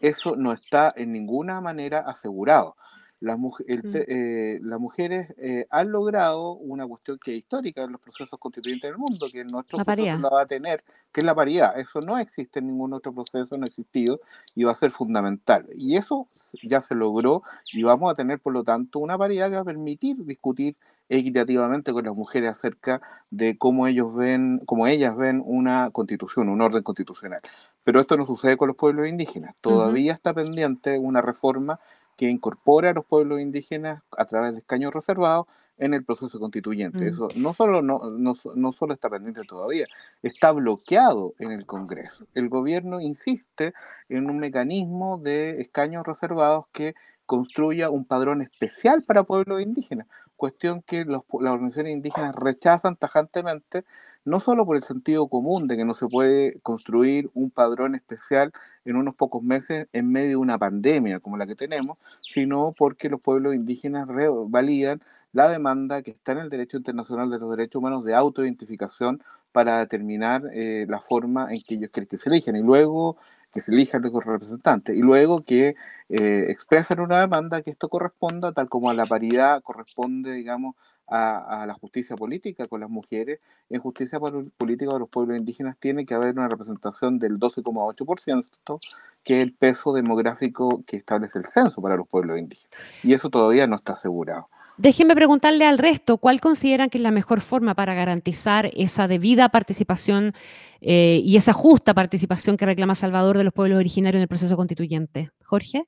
eso no está en ninguna manera asegurado las, mm. eh, las mujeres eh, han logrado una cuestión que es histórica en los procesos constituyentes del mundo, que nuestro proceso la va a tener, que es la paridad. Eso no existe en ningún otro proceso, no ha existido y va a ser fundamental. Y eso ya se logró y vamos a tener, por lo tanto, una paridad que va a permitir discutir equitativamente con las mujeres acerca de cómo ellos ven, cómo ellas ven una constitución, un orden constitucional. Pero esto no sucede con los pueblos indígenas. Todavía está pendiente una reforma que incorpora a los pueblos indígenas a través de escaños reservados en el proceso constituyente. Mm. Eso no solo, no, no, solo está pendiente todavía, está bloqueado en el Congreso. El gobierno insiste en un mecanismo de escaños reservados que construya un padrón especial para pueblos indígenas, cuestión que los, las organizaciones indígenas rechazan tajantemente no solo por el sentido común de que no se puede construir un padrón especial en unos pocos meses en medio de una pandemia como la que tenemos, sino porque los pueblos indígenas validan la demanda que está en el derecho internacional de los derechos humanos de autoidentificación para determinar eh, la forma en que ellos quieren que se elijan y luego que se elijan los representantes y luego que eh, expresan una demanda que esto corresponda tal como a la paridad corresponde, digamos, a, la justicia política con las mujeres, en justicia política de los pueblos indígenas tiene que haber una representación del 12,8%, que es el peso demográfico que establece el censo para los pueblos indígenas. Y eso todavía no está asegurado. Déjenme preguntarle al resto, ¿cuál consideran que es la mejor forma para garantizar esa debida participación eh, y esa justa participación que reclama Salvador de los pueblos originarios en el proceso constituyente? Jorge.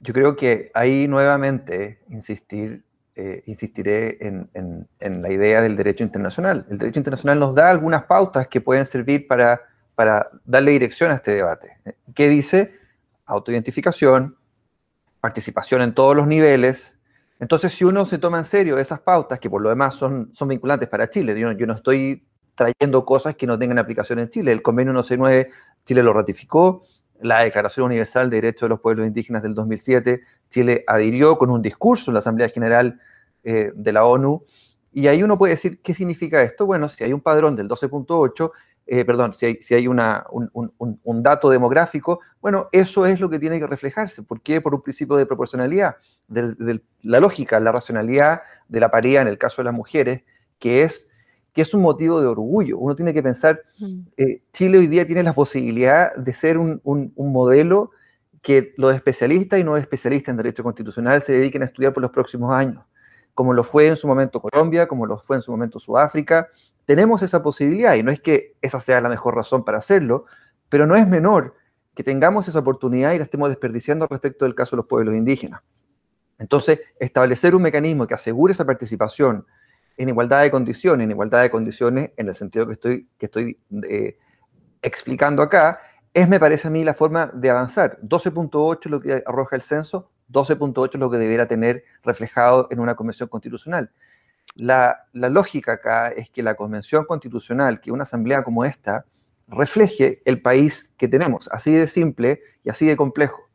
Yo creo que ahí nuevamente insistir eh, insistiré en, la idea del derecho internacional. El derecho internacional nos da algunas pautas que pueden servir para, para darle dirección a este debate. ¿Qué dice? Autoidentificación, participación en todos los niveles. Entonces, si uno se toma en serio esas pautas, que por lo demás son, son vinculantes para Chile, yo, yo no estoy trayendo cosas que no tengan aplicación en Chile. El convenio 169, Chile lo ratificó, la Declaración Universal de Derechos de los Pueblos Indígenas del 2007, Chile adhirió con un discurso en la Asamblea General eh, de la ONU. Y ahí uno puede decir, ¿qué significa esto? Bueno, si hay un padrón del 12.8, eh, perdón, si hay, si hay una, un, dato demográfico, bueno, eso es lo que tiene que reflejarse. ¿Por qué? Por un principio de proporcionalidad, de, la lógica, la racionalidad de la paridad en el caso de las mujeres, que es, que es un motivo de orgullo. Uno tiene que pensar, mm. eh, Chile hoy día tiene la posibilidad de ser un, modelo que los especialistas y no especialistas en derecho constitucional se dediquen a estudiar por los próximos años como lo fue en su momento Colombia, como lo fue en su momento Sudáfrica. Tenemos esa posibilidad y no es que esa sea la mejor razón para hacerlo, pero no es menor que tengamos esa oportunidad y la estemos desperdiciando respecto del caso de los pueblos indígenas. Entonces, establecer un mecanismo que asegure esa participación en igualdad de condiciones, en igualdad de condiciones en el sentido que estoy, que estoy eh, explicando acá, es, me parece a mí, la forma de avanzar. 12.8 lo que arroja el censo, 12.8 es lo que debiera tener reflejado en una convención constitucional. La, lógica acá es que la convención constitucional, que una asamblea como esta, refleje el país que tenemos, así de simple y así de complejo.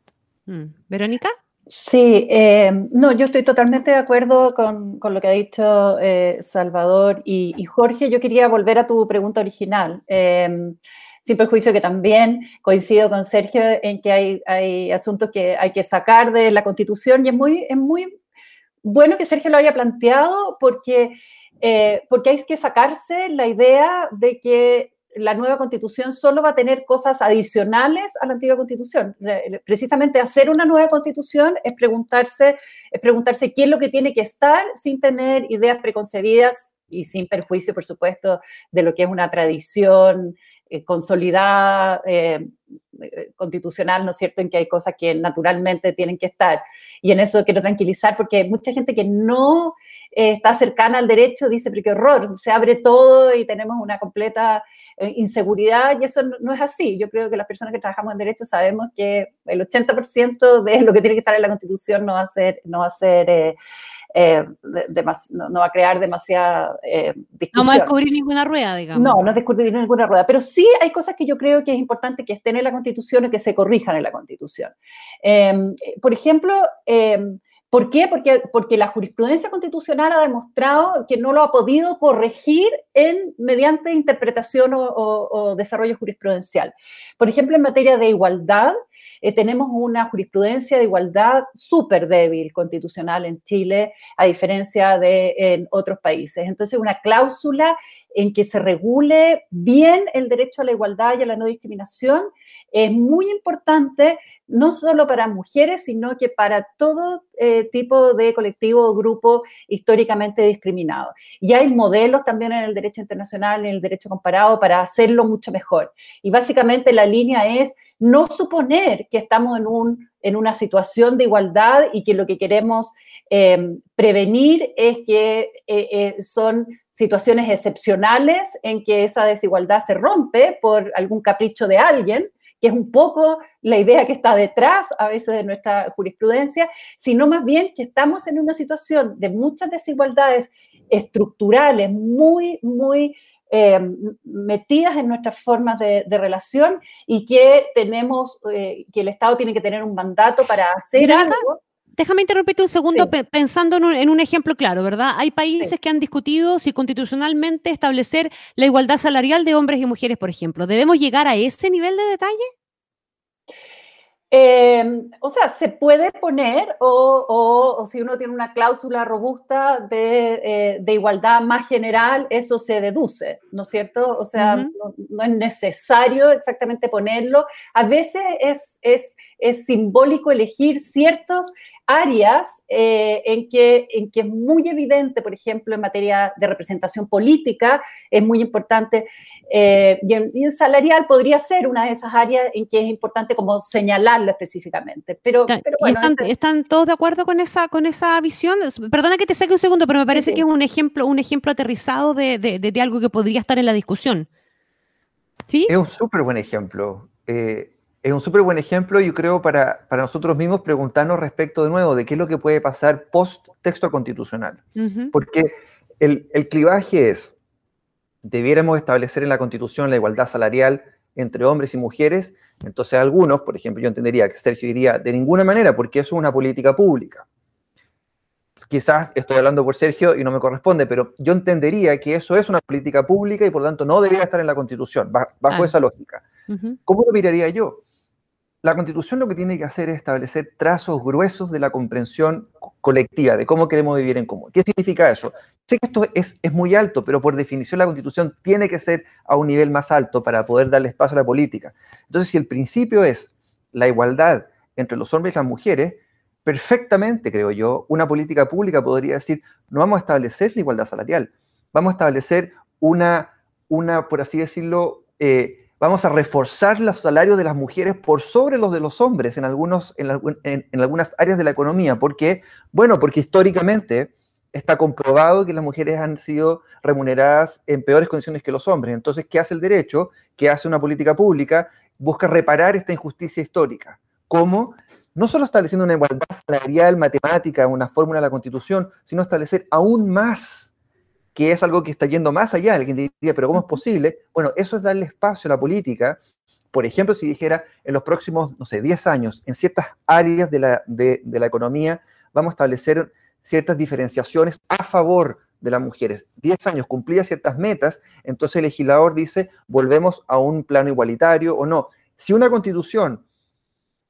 Mm. Verónica. Sí, eh, no, yo estoy totalmente de acuerdo con, lo que ha dicho eh, Salvador y, Jorge. Yo quería volver a tu pregunta original. Eh, sin perjuicio que también coincido con Sergio en que hay, hay asuntos que hay que sacar de la Constitución y es muy, es muy bueno que Sergio lo haya planteado porque, porque hay que sacarse la idea de que la nueva constitución solo va a tener cosas adicionales a la antigua constitución. Precisamente hacer una nueva constitución es preguntarse, es preguntarse qué es lo que tiene que estar sin tener ideas preconcebidas y sin perjuicio, por supuesto, de lo que es una tradición consolidada constitucional, ¿no es cierto?, en que hay cosas que naturalmente tienen que estar. Y en eso quiero tranquilizar porque mucha gente que no está cercana al derecho dice, pero qué horror, se abre todo y tenemos una completa inseguridad y eso no, es así. Yo creo que las personas que trabajamos en derecho sabemos que el 80% de lo que tiene que estar en la Constitución no va a ser, no va a ser eh, no, va a crear demasiada eh, discusión. No va a descubrir ninguna rueda, digamos. No, no descubrir ninguna rueda, pero sí hay cosas que yo creo que es importante que estén en la Constitución y que se corrijan en la Constitución. Em, por ejemplo, em, ¿Por qué? Porque, porque la jurisprudencia constitucional ha demostrado que no lo ha podido corregir en, mediante interpretación o, o desarrollo jurisprudencial. Por ejemplo, en materia de igualdad, eh, tenemos una jurisprudencia de igualdad súper débil constitucional en Chile, a diferencia de en otros países. Entonces, una cláusula en que se regule bien el derecho a la igualdad y a la no discriminación es muy importante, no solo para mujeres, sino que para todo eh, tipo de colectivo o grupo históricamente discriminado. Y hay modelos también en el derecho internacional, en el derecho comparado, para hacerlo mucho mejor. Y básicamente la línea es no suponer que estamos en, un, en una situación de igualdad y que lo que queremos eh, prevenir es que eh, eh, son situaciones excepcionales en que esa desigualdad se rompe por algún capricho de alguien, que es un poco la idea que está detrás a veces de nuestra jurisprudencia, sino más bien que estamos en una situación de muchas desigualdades estructurales muy, muy eh, metidas en nuestras formas de, relación y que tenemos, eh, que el Estado tiene que tener un mandato para hacer algo. Déjame interrumpirte un segundo pensando en un, ejemplo claro, ¿verdad? Hay países que han discutido si constitucionalmente establecer la igualdad salarial de hombres y mujeres, por ejemplo. ¿Debemos llegar a ese nivel de detalle? Em, o sea, se puede poner, o, si uno tiene una cláusula robusta de, eh, igualdad más general, eso se deduce, ¿no es cierto? O sea, no, es necesario exactamente ponerlo. A veces es, es, es simbólico elegir ciertos áreas eh, en, que, en que es muy evidente, por ejemplo, en materia de representación política, es muy importante, eh, y, en, salarial podría ser una de esas áreas en que es importante como señalarlo específicamente. Pero, bueno, este están, todos de acuerdo con esa, con esa visión? Perdona que te saque un segundo, pero me parece que es un ejemplo, un ejemplo aterrizado de, de, algo que podría estar en la discusión. ¿Sí? Es un súper buen ejemplo. Eh, es un súper buen ejemplo, yo creo, para, para, nosotros mismos preguntarnos respecto de nuevo de qué es lo que puede pasar post texto constitucional. Porque el, el, clivaje es, debiéramos establecer en la constitución la igualdad salarial entre hombres y mujeres, entonces algunos, por ejemplo, yo entendería que Sergio diría, de ninguna manera, porque eso es una política pública. Quizás estoy hablando por Sergio y no me corresponde, pero yo entendería que eso es una política pública y por lo tanto no debería estar en la constitución, bajo, esa lógica. ¿Cómo lo miraría yo? La constitución lo que tiene que hacer es establecer trazos gruesos de la comprensión colectiva, de cómo queremos vivir en común. ¿Qué significa eso? Sé que esto es, es, muy alto, pero por definición la constitución tiene que ser a un nivel más alto para poder darle espacio a la política. Entonces, si el principio es la igualdad entre los hombres y las mujeres, perfectamente, creo yo, una política pública podría decir, no vamos a establecer la igualdad salarial, vamos a establecer una, una por así decirlo, eh, vamos a reforzar los salarios de las mujeres por sobre los de los hombres en, algunos, en, algunas áreas de la economía. ¿Por qué? Bueno, porque históricamente está comprobado que las mujeres han sido remuneradas en peores condiciones que los hombres. Entonces, ¿qué hace el derecho? ¿Qué hace una política pública? Busca reparar esta injusticia histórica. ¿Cómo? No solo estableciendo una igualdad salarial matemática, una fórmula de la Constitución, sino establecer aún más que es algo que está yendo más allá. Alguien diría, pero ¿cómo es posible? Bueno, eso es darle espacio a la política. Por ejemplo, si dijera, en los próximos, no sé, 10 años, en ciertas áreas de la, de, la economía, vamos a establecer ciertas diferenciaciones a favor de las mujeres. 10 años cumplía ciertas metas, entonces el legislador dice, volvemos a un plano igualitario o no. Si una constitución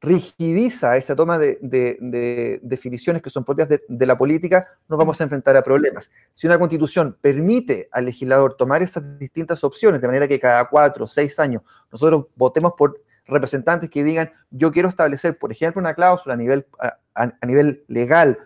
rigidiza esa toma de, definiciones que son propias de, la política, nos vamos a enfrentar a problemas. Si una constitución permite al legislador tomar esas distintas opciones, de manera que cada cuatro o seis años nosotros votemos por representantes que digan, yo quiero establecer, por ejemplo, una cláusula a nivel, a nivel legal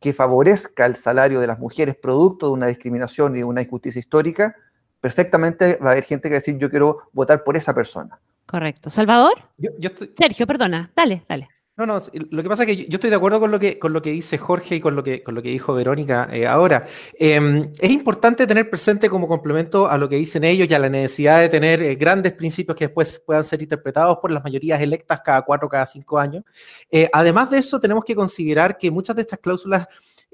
que favorezca el salario de las mujeres producto de una discriminación y de una injusticia histórica, perfectamente va a haber gente que va a decir yo quiero votar por esa persona. Correcto. ¿Salvador? Yo, yo estoy, Sergio, perdona. Dale, dale. No, no, lo que pasa es que yo estoy de acuerdo con lo que, con lo que dice Jorge y con lo que, con lo que dijo Verónica eh, ahora. Em, es importante tener presente como complemento a lo que dicen ellos y a la necesidad de tener eh, grandes principios que después puedan ser interpretados por las mayorías electas cada cuatro, cada cinco años. Eh, además de eso, tenemos que considerar que muchas de estas cláusulas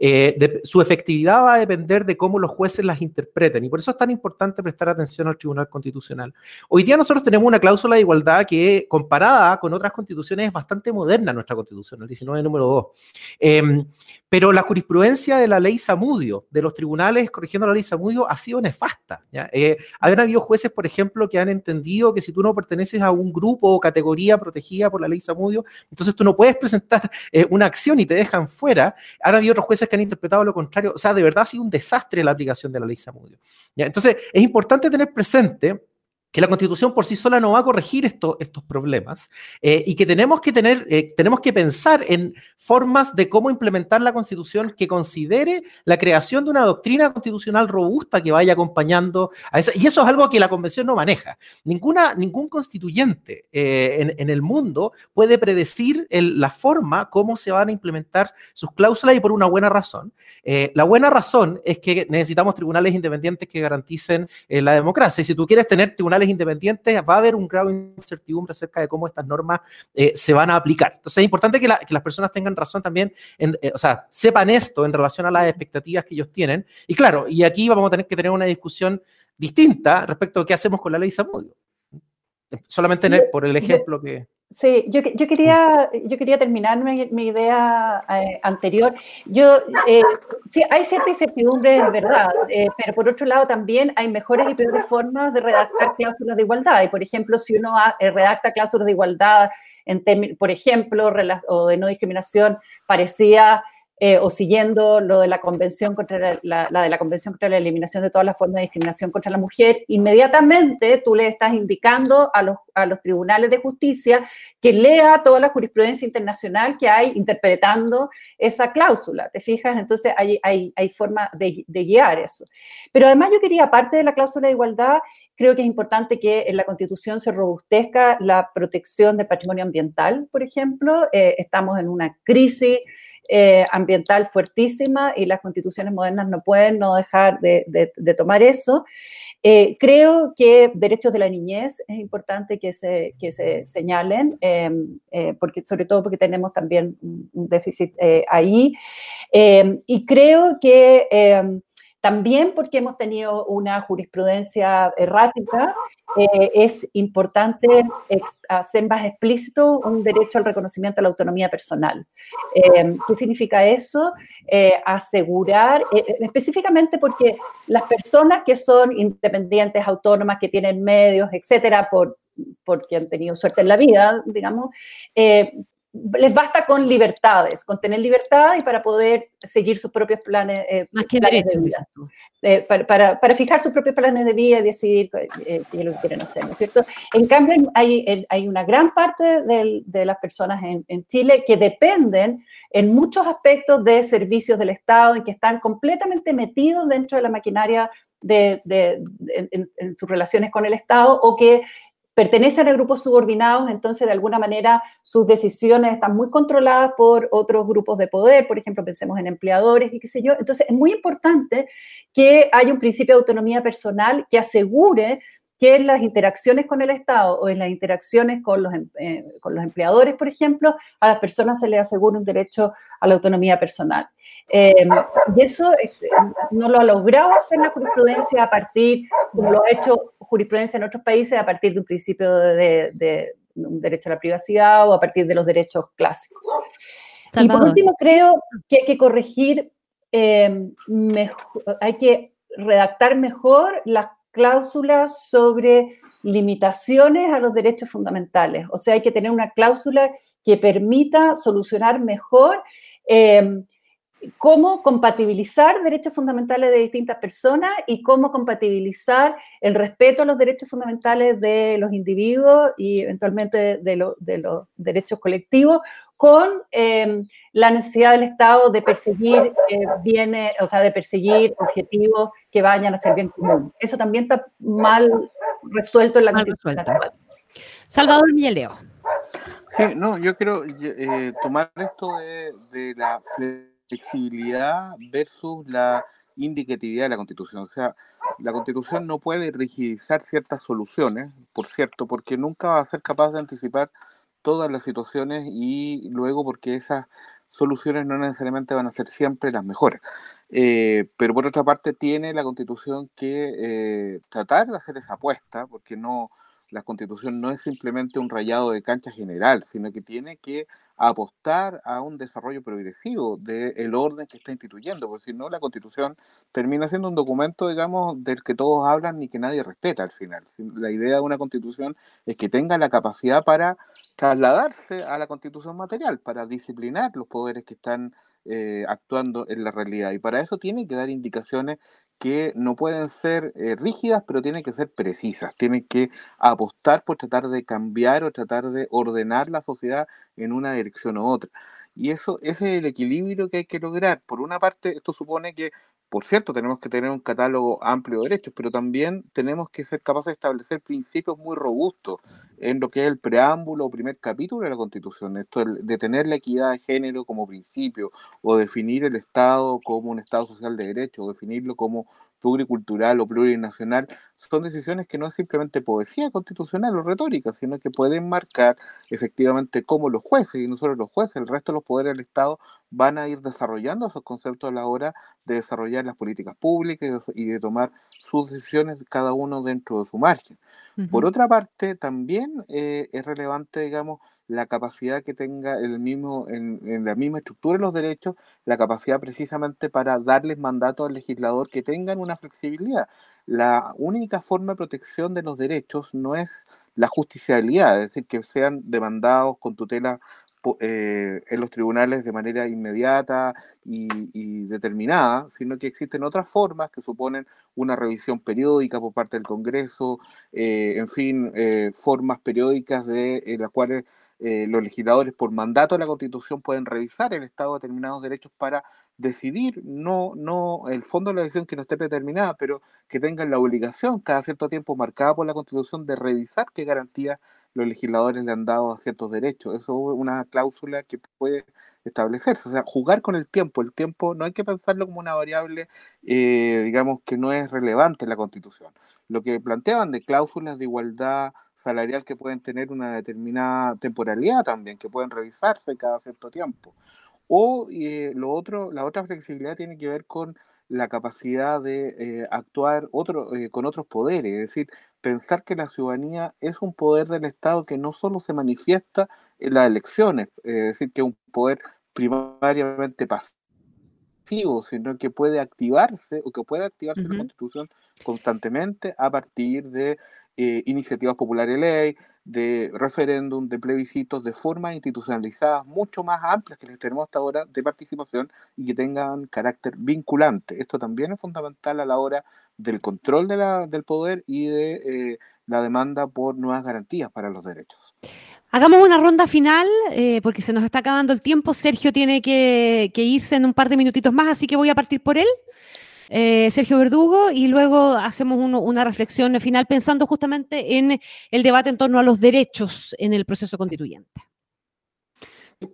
eh, su efectividad va a depender de cómo los jueces las interpreten y por eso es tan importante prestar atención al Tribunal Constitucional. Hoy día nosotros tenemos una cláusula de igualdad que comparada con otras constituciones es bastante moderna nuestra constitución, el 19 número 2. Em, pero la jurisprudencia de la ley Samudio, de los tribunales corrigiendo la ley Samudio, ha sido nefasta. ¿ya? Eh, habido jueces, por ejemplo, que han entendido que si tú no perteneces a un grupo o categoría protegida por la ley Samudio, entonces tú no puedes presentar eh, una acción y te dejan fuera. Han habido otros jueces que han interpretado lo contrario. O sea, de verdad ha sido un desastre la aplicación de la ley Samudio. Entonces, es importante tener presente que la constitución por sí sola no va a corregir estos problemas eh, y que tenemos que tener, eh, tenemos que pensar en formas de cómo implementar la constitución que considere la creación de una doctrina constitucional robusta que vaya acompañando a esa. Y eso es algo que la convención no maneja. Ninguna, ningún constituyente eh, en, el mundo puede predecir la forma cómo se van a implementar sus cláusulas y por una buena razón. la buena razón es que necesitamos tribunales independientes que garanticen la democracia. Y si tú quieres tener tribunales independientes, va a haber un grado de incertidumbre acerca de cómo estas normas eh, se van a aplicar. Entonces es importante que, las personas tengan razón también, en, eh, o sea, sepan esto en relación a las expectativas que ellos tienen. Y claro, y aquí vamos a tener que tener una discusión distinta respecto a qué hacemos con la ley Samudio. Solamente por el ejemplo que... Sí, yo, yo, quería, yo quería terminar mi, idea eh, anterior. Yo, eh, sí, hay cierta incertidumbre, es verdad, eh, pero por otro lado también hay mejores y peores formas de redactar cláusulas de igualdad. Y, por ejemplo, si uno redacta cláusulas de igualdad, en por ejemplo, o de no discriminación, parecía eh, o siguiendo lo de la convención contra la, de la convención contra la eliminación de todas las formas de discriminación contra la mujer, inmediatamente tú le estás indicando a los, a los tribunales de justicia que lea toda la jurisprudencia internacional que hay interpretando esa cláusula, ¿te fijas? Entonces hay, hay, hay forma de, guiar eso. Pero además yo quería, aparte de la cláusula de igualdad, creo que es importante que en la Constitución se robustezca la protección del patrimonio ambiental, por ejemplo. Eh, estamos en una crisis eh, ambiental fuertísima y las constituciones modernas no pueden no dejar de, tomar eso. Eh, creo que derechos de la niñez es importante que se, que se señalen, em, eh, porque, sobre todo porque tenemos también un déficit ahí. Em, y creo que em, también porque hemos tenido una jurisprudencia errática, eh, es importante hacer más explícito un derecho al reconocimiento a la autonomía personal. Eh, ¿Qué significa eso? Eh, asegurar, específicamente porque las personas que son independientes, autónomas, que tienen medios, etcétera, por, porque han tenido suerte en la vida, digamos, les basta con libertades, con tener libertad y para poder seguir sus propios planes, eh, Más que de vida. Eh, para, para, fijar sus propios planes de vida y decidir eh, qué es lo que quieren hacer, ¿no es cierto? En cambio, hay, hay una gran parte de, de las personas en, en, Chile que dependen en muchos aspectos de servicios del Estado y que están completamente metidos dentro de la maquinaria de, de, en, en, sus relaciones con el Estado o que pertenecen a grupos subordinados, entonces de alguna manera sus decisiones están muy controladas por otros grupos de poder, por ejemplo, pensemos en empleadores y qué sé yo. Entonces es muy importante que haya un principio de autonomía personal que asegure que en las interacciones con el Estado o en las interacciones con los, em, eh, con los empleadores, por ejemplo, a las personas se les asegura un derecho a la autonomía personal. Em, y eso este, no lo ha logrado hacer la jurisprudencia a partir, como lo ha hecho jurisprudencia en otros países, a partir de un principio de, un derecho a la privacidad o a partir de los derechos clásicos. Y por último, creo que hay que corregir, em, hay que redactar mejor las cláusulas sobre limitaciones a los derechos fundamentales. O sea, hay que tener una cláusula que permita solucionar mejor em, cómo compatibilizar derechos fundamentales de distintas personas y cómo compatibilizar el respeto a los derechos fundamentales de los individuos y eventualmente de, de los derechos colectivos con eh, la necesidad del Estado de perseguir eh, bienes, o sea, de perseguir objetivos que vayan a ser bien común. Eso también está mal resuelto en la Constitución actual. Salvador Millaleo. Sí, no, yo quiero eh, tomar esto de, de la flexibilidad versus la indicatividad de la Constitución. O sea, la Constitución no puede rigidizar ciertas soluciones, por cierto, porque nunca va a ser capaz de anticipar todas las situaciones y luego porque esas soluciones no necesariamente van a ser siempre las mejores. Eh, pero por otra parte tiene la Constitución que eh, tratar de hacer esa apuesta, porque no, la constitución no es simplemente un rayado de cancha general, sino que tiene que apostar a un desarrollo progresivo del orden que está instituyendo, porque si no, la constitución termina siendo un documento, digamos, del que todos hablan y que nadie respeta al final. La idea de una constitución es que tenga la capacidad para trasladarse a la constitución material, para disciplinar los poderes que están eh, actuando en la realidad. Y para eso tiene que dar indicaciones que no pueden ser eh, rígidas, pero tienen que ser precisas. Tienen que apostar por tratar de cambiar o tratar de ordenar la sociedad en una dirección u otra. Y eso, ese es el equilibrio que hay que lograr. Por una parte, esto supone que por cierto, tenemos que tener un catálogo amplio de derechos, pero también tenemos que ser capaces de establecer principios muy robustos en lo que es el preámbulo o primer capítulo de la Constitución. Esto de tener la equidad de género como principio, o definir el Estado como un Estado social de derecho, o definirlo como pluricultural o plurinacional, son decisiones que no es simplemente poesía constitucional o retórica, sino que pueden marcar efectivamente cómo los jueces, y no solo los jueces, el resto de los poderes del Estado van a ir desarrollando esos conceptos a la hora de desarrollar las políticas públicas y de tomar sus decisiones cada uno dentro de su margen. Por otra parte, también eh, es relevante, digamos, la capacidad que tenga el mismo, en, la misma estructura de los derechos, la capacidad precisamente para darles mandato al legislador que tengan una flexibilidad. La única forma de protección de los derechos no es la justiciabilidad, es decir, que sean demandados con tutela eh, en los tribunales de manera inmediata y, determinada, sino que existen otras formas que suponen una revisión periódica por parte del Congreso, eh, en fin, eh, formas periódicas de las cuales eh, los legisladores por mandato de la Constitución pueden revisar el estado de determinados derechos para decidir, no, no el fondo de la decisión que no esté determinada, pero que tengan la obligación cada cierto tiempo marcada por la Constitución de revisar qué garantías los legisladores le han dado a ciertos derechos. Eso es una cláusula que puede establecerse. O sea, jugar con el tiempo. El tiempo no hay que pensarlo como una variable, eh, digamos, que no es relevante en la Constitución. Lo que planteaban de cláusulas de igualdad salarial que pueden tener una determinada temporalidad también, que pueden revisarse cada cierto tiempo. O eh, lo otro, la otra flexibilidad tiene que ver con la capacidad de eh, actuar otro, eh, con otros poderes, es decir, pensar que la ciudadanía es un poder del Estado que no solo se manifiesta en las elecciones, es decir, que es un poder primariamente pasivo, sino que puede activarse o que puede activarse la Constitución constantemente a partir de eh, iniciativas populares de ley, de referéndum, de plebiscitos, de formas institucionalizadas mucho más amplias que les tenemos hasta ahora de participación y que tengan carácter vinculante. Esto también es fundamental a la hora del control de la, del poder y de eh, la demanda por nuevas garantías para los derechos. Hagamos una ronda final, eh, porque se nos está acabando el tiempo. Sergio tiene que, que irse en un par de minutitos más, así que voy a partir por él. Eh, Sergio Verdugo, y luego hacemos una reflexión final pensando justamente en el debate en torno a los derechos en el proceso constituyente.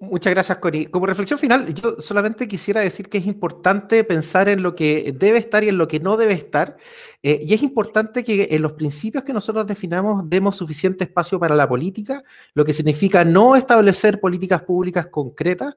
Muchas gracias, Cori. Como reflexión final, yo solamente quisiera decir que es importante pensar en lo que debe estar y en lo que no debe estar. Eh, y es importante que en los principios que nosotros definamos demos suficiente espacio para la política, lo que significa no establecer políticas públicas concretas.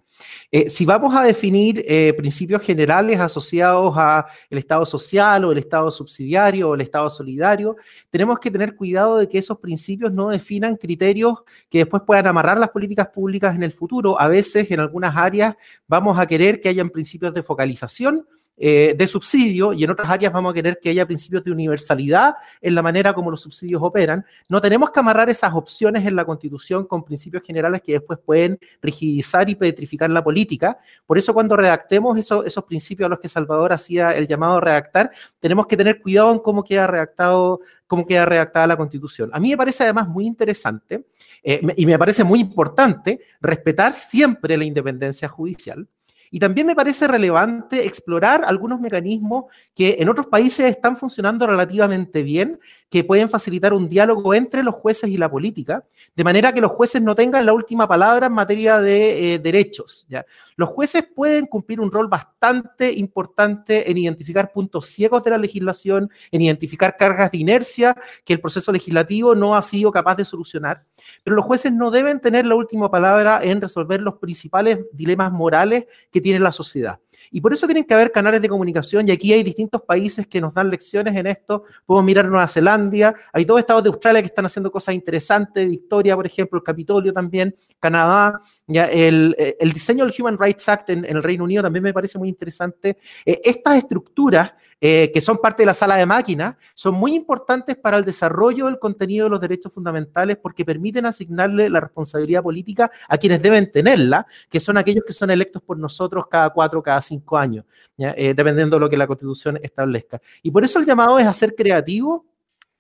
Eh, si vamos a definir eh, principios generales asociados al Estado social o el Estado subsidiario o el Estado solidario, tenemos que tener cuidado de que esos principios no definan criterios que después puedan amarrar las políticas públicas en el futuro a veces en algunas áreas vamos a querer que hayan principios de focalización eh, de subsidio y en otras áreas vamos a querer que haya principios de universalidad en la manera como los subsidios operan. No tenemos que amarrar esas opciones en la Constitución con principios generales que después pueden rigidizar y petrificar la política. Por eso cuando redactemos esos principios a los que Salvador hacía el llamado a redactar, tenemos que tener cuidado en cómo queda redactado cómo queda redactada la Constitución. A mí me parece además muy interesante eh, y me parece muy importante respetar siempre la independencia judicial. Y también me parece relevante explorar algunos mecanismos que en otros países están funcionando relativamente bien, que pueden facilitar un diálogo entre los jueces y la política, de manera que los jueces no tengan la última palabra en materia de eh, derechos. ¿ya? Los jueces pueden cumplir un rol bastante importante en identificar puntos ciegos de la legislación, en identificar cargas de inercia que el proceso legislativo no ha sido capaz de solucionar, pero los jueces no deben tener la última palabra en resolver los principales dilemas morales que tiene la sociedad. Y por eso tienen que haber canales de comunicación y aquí hay distintos países que nos dan lecciones en esto. Podemos mirar Nueva Zelanda, hay dos estados de Australia que están haciendo cosas interesantes, Victoria, por ejemplo, el Capitolio también, Canadá, ya el, eh, el diseño del Human Rights Act en, el Reino Unido también me parece muy interesante. Eh, estas estructuras eh, que son parte de la sala de máquinas son muy importantes para el desarrollo del contenido de los derechos fundamentales porque permiten asignarle la responsabilidad política a quienes deben tenerla, que son aquellos que son electos por nosotros cada cuatro, cada cinco años, eh, dependiendo de lo que la Constitución establezca. Y por eso el llamado es a ser creativo,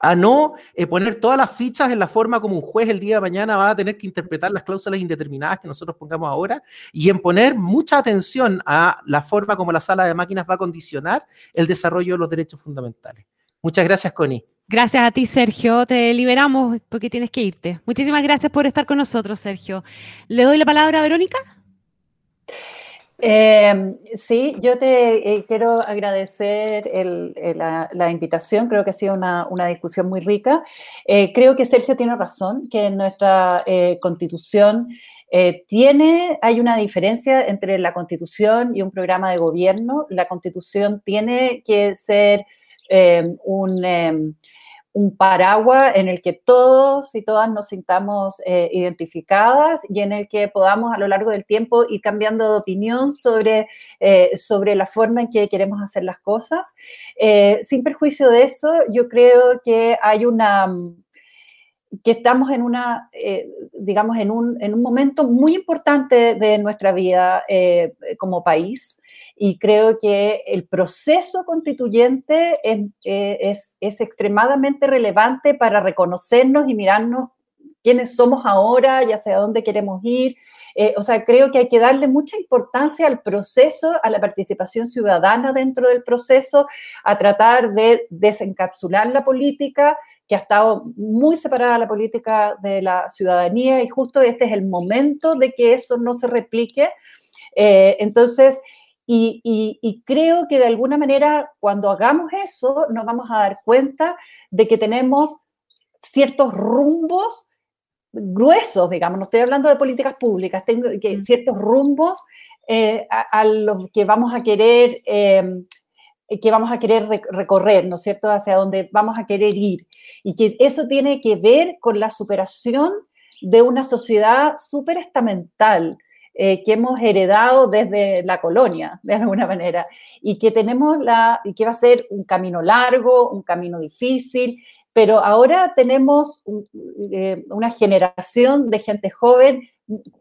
a no eh, poner todas las fichas en la forma como un juez el día de mañana va a tener que interpretar las cláusulas indeterminadas que nosotros pongamos ahora y en poner mucha atención a la forma como la sala de máquinas va a condicionar el desarrollo de los derechos fundamentales. Muchas gracias, Connie. Gracias a ti, Sergio. Te liberamos porque tienes que irte. Muchísimas gracias por estar con nosotros, Sergio. Le doy la palabra a Verónica. Eh, sí, yo te eh, quiero agradecer la, invitación, creo que ha sido una, discusión muy rica. Eh, creo que Sergio tiene razón, que en nuestra constitución tiene, hay una diferencia entre la constitución y un programa de gobierno. La constitución tiene que ser un un paraguas en el que todos y todas nos sintamos eh, identificadas y en el que podamos a lo largo del tiempo ir cambiando de opinión sobre, eh, sobre la forma en que queremos hacer las cosas. Eh, sin perjuicio de eso, yo creo que hay una que estamos en una, digamos, en un, en un, momento muy importante de nuestra vida como país y creo que el proceso constituyente eh, es, es, extremadamente relevante para reconocernos y mirarnos quiénes somos ahora y hacia dónde queremos ir. Eh, o sea, creo que hay que darle mucha importancia al proceso, a la participación ciudadana dentro del proceso, a tratar de desencapsular la política, que ha estado muy separada la política de la ciudadanía y justo este es el momento de que eso no se replique. Eh, entonces, y, creo que de alguna manera cuando hagamos eso nos vamos a dar cuenta de que tenemos ciertos rumbos gruesos, digamos, no estoy hablando de políticas públicas, tengo que, mm. ciertos rumbos eh, a, los que vamos a querer, em, que vamos a querer recorrer, ¿no es cierto?, hacia donde vamos a querer ir. Y que eso tiene que ver con la superación de una sociedad súper estamental, eh, que hemos heredado desde la colonia, de alguna manera, y que tenemos la, y que va a ser un camino largo, un camino difícil, pero ahora tenemos eh, una generación de gente joven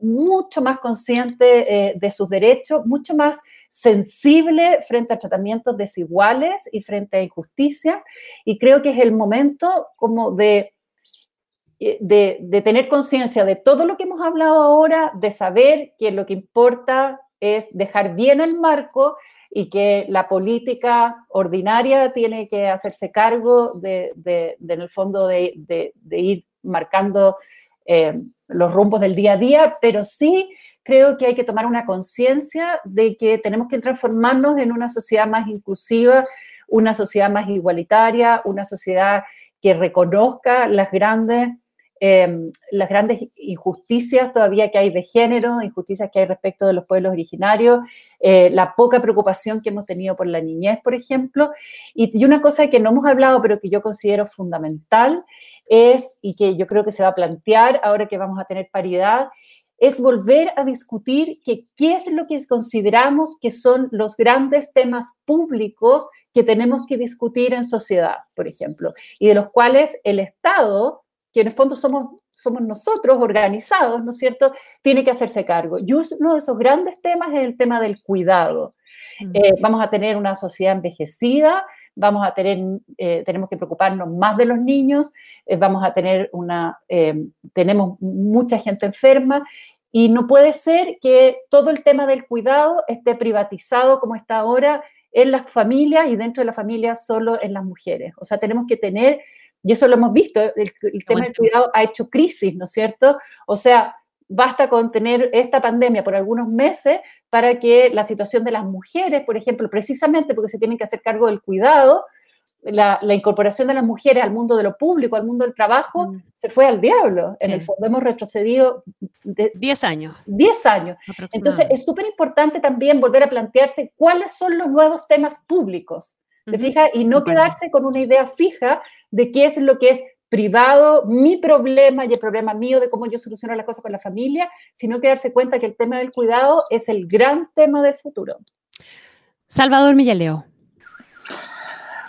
mucho más consciente eh, de sus derechos, mucho más sensible frente a tratamientos desiguales y frente a injusticias, y creo que es el momento como de eh, de, tener conciencia de todo lo que hemos hablado ahora, de saber que lo que importa es dejar bien el marco y que la política ordinaria tiene que hacerse cargo de, en el fondo de, ir marcando eh, los rumbos del día a día, pero sí creo que hay que tomar una conciencia de que tenemos que transformarnos en una sociedad más inclusiva, una sociedad más igualitaria, una sociedad que reconozca las grandes Em, las grandes injusticias todavía que hay de género, injusticias que hay respecto de los pueblos originarios, eh, la poca preocupación que hemos tenido por la niñez, por ejemplo. Y, y, una cosa que no hemos hablado, pero que yo considero fundamental, es, y que yo creo que se va a plantear ahora que vamos a tener paridad, es volver a discutir que, qué es lo que consideramos que son los grandes temas públicos que tenemos que discutir en sociedad, por ejemplo, y de los cuales el Estado, que en el fondo somos, somos nosotros organizados, ¿no es cierto?, tiene que hacerse cargo. Y uno de esos grandes temas es el tema del cuidado. Eh, vamos a tener una sociedad envejecida, vamos a tener, eh, tenemos que preocuparnos más de los niños, eh, vamos a tener una, tenemos mucha gente enferma y no puede ser que todo el tema del cuidado esté privatizado como está ahora en las familias y dentro de la familia solo en las mujeres. O sea, tenemos que tener, y eso lo hemos visto, el, tema del cuidado ha hecho crisis, ¿no es cierto? O sea, basta con tener esta pandemia por algunos meses para que la situación de las mujeres, por ejemplo, precisamente porque se tienen que hacer cargo del cuidado, la, incorporación de las mujeres al mundo de lo público, al mundo del trabajo, mm. se fue al diablo. En el fondo hemos retrocedido 10 años. 10 años. Entonces es súper importante también volver a plantearse cuáles son los nuevos temas públicos. ¿Te fijas? Y no quedarse con una idea fija de qué es lo que es privado, mi problema y el problema mío de cómo yo soluciono las cosas con la familia, sino que darse cuenta que el tema del cuidado es el gran tema del futuro. Salvador Millaleo.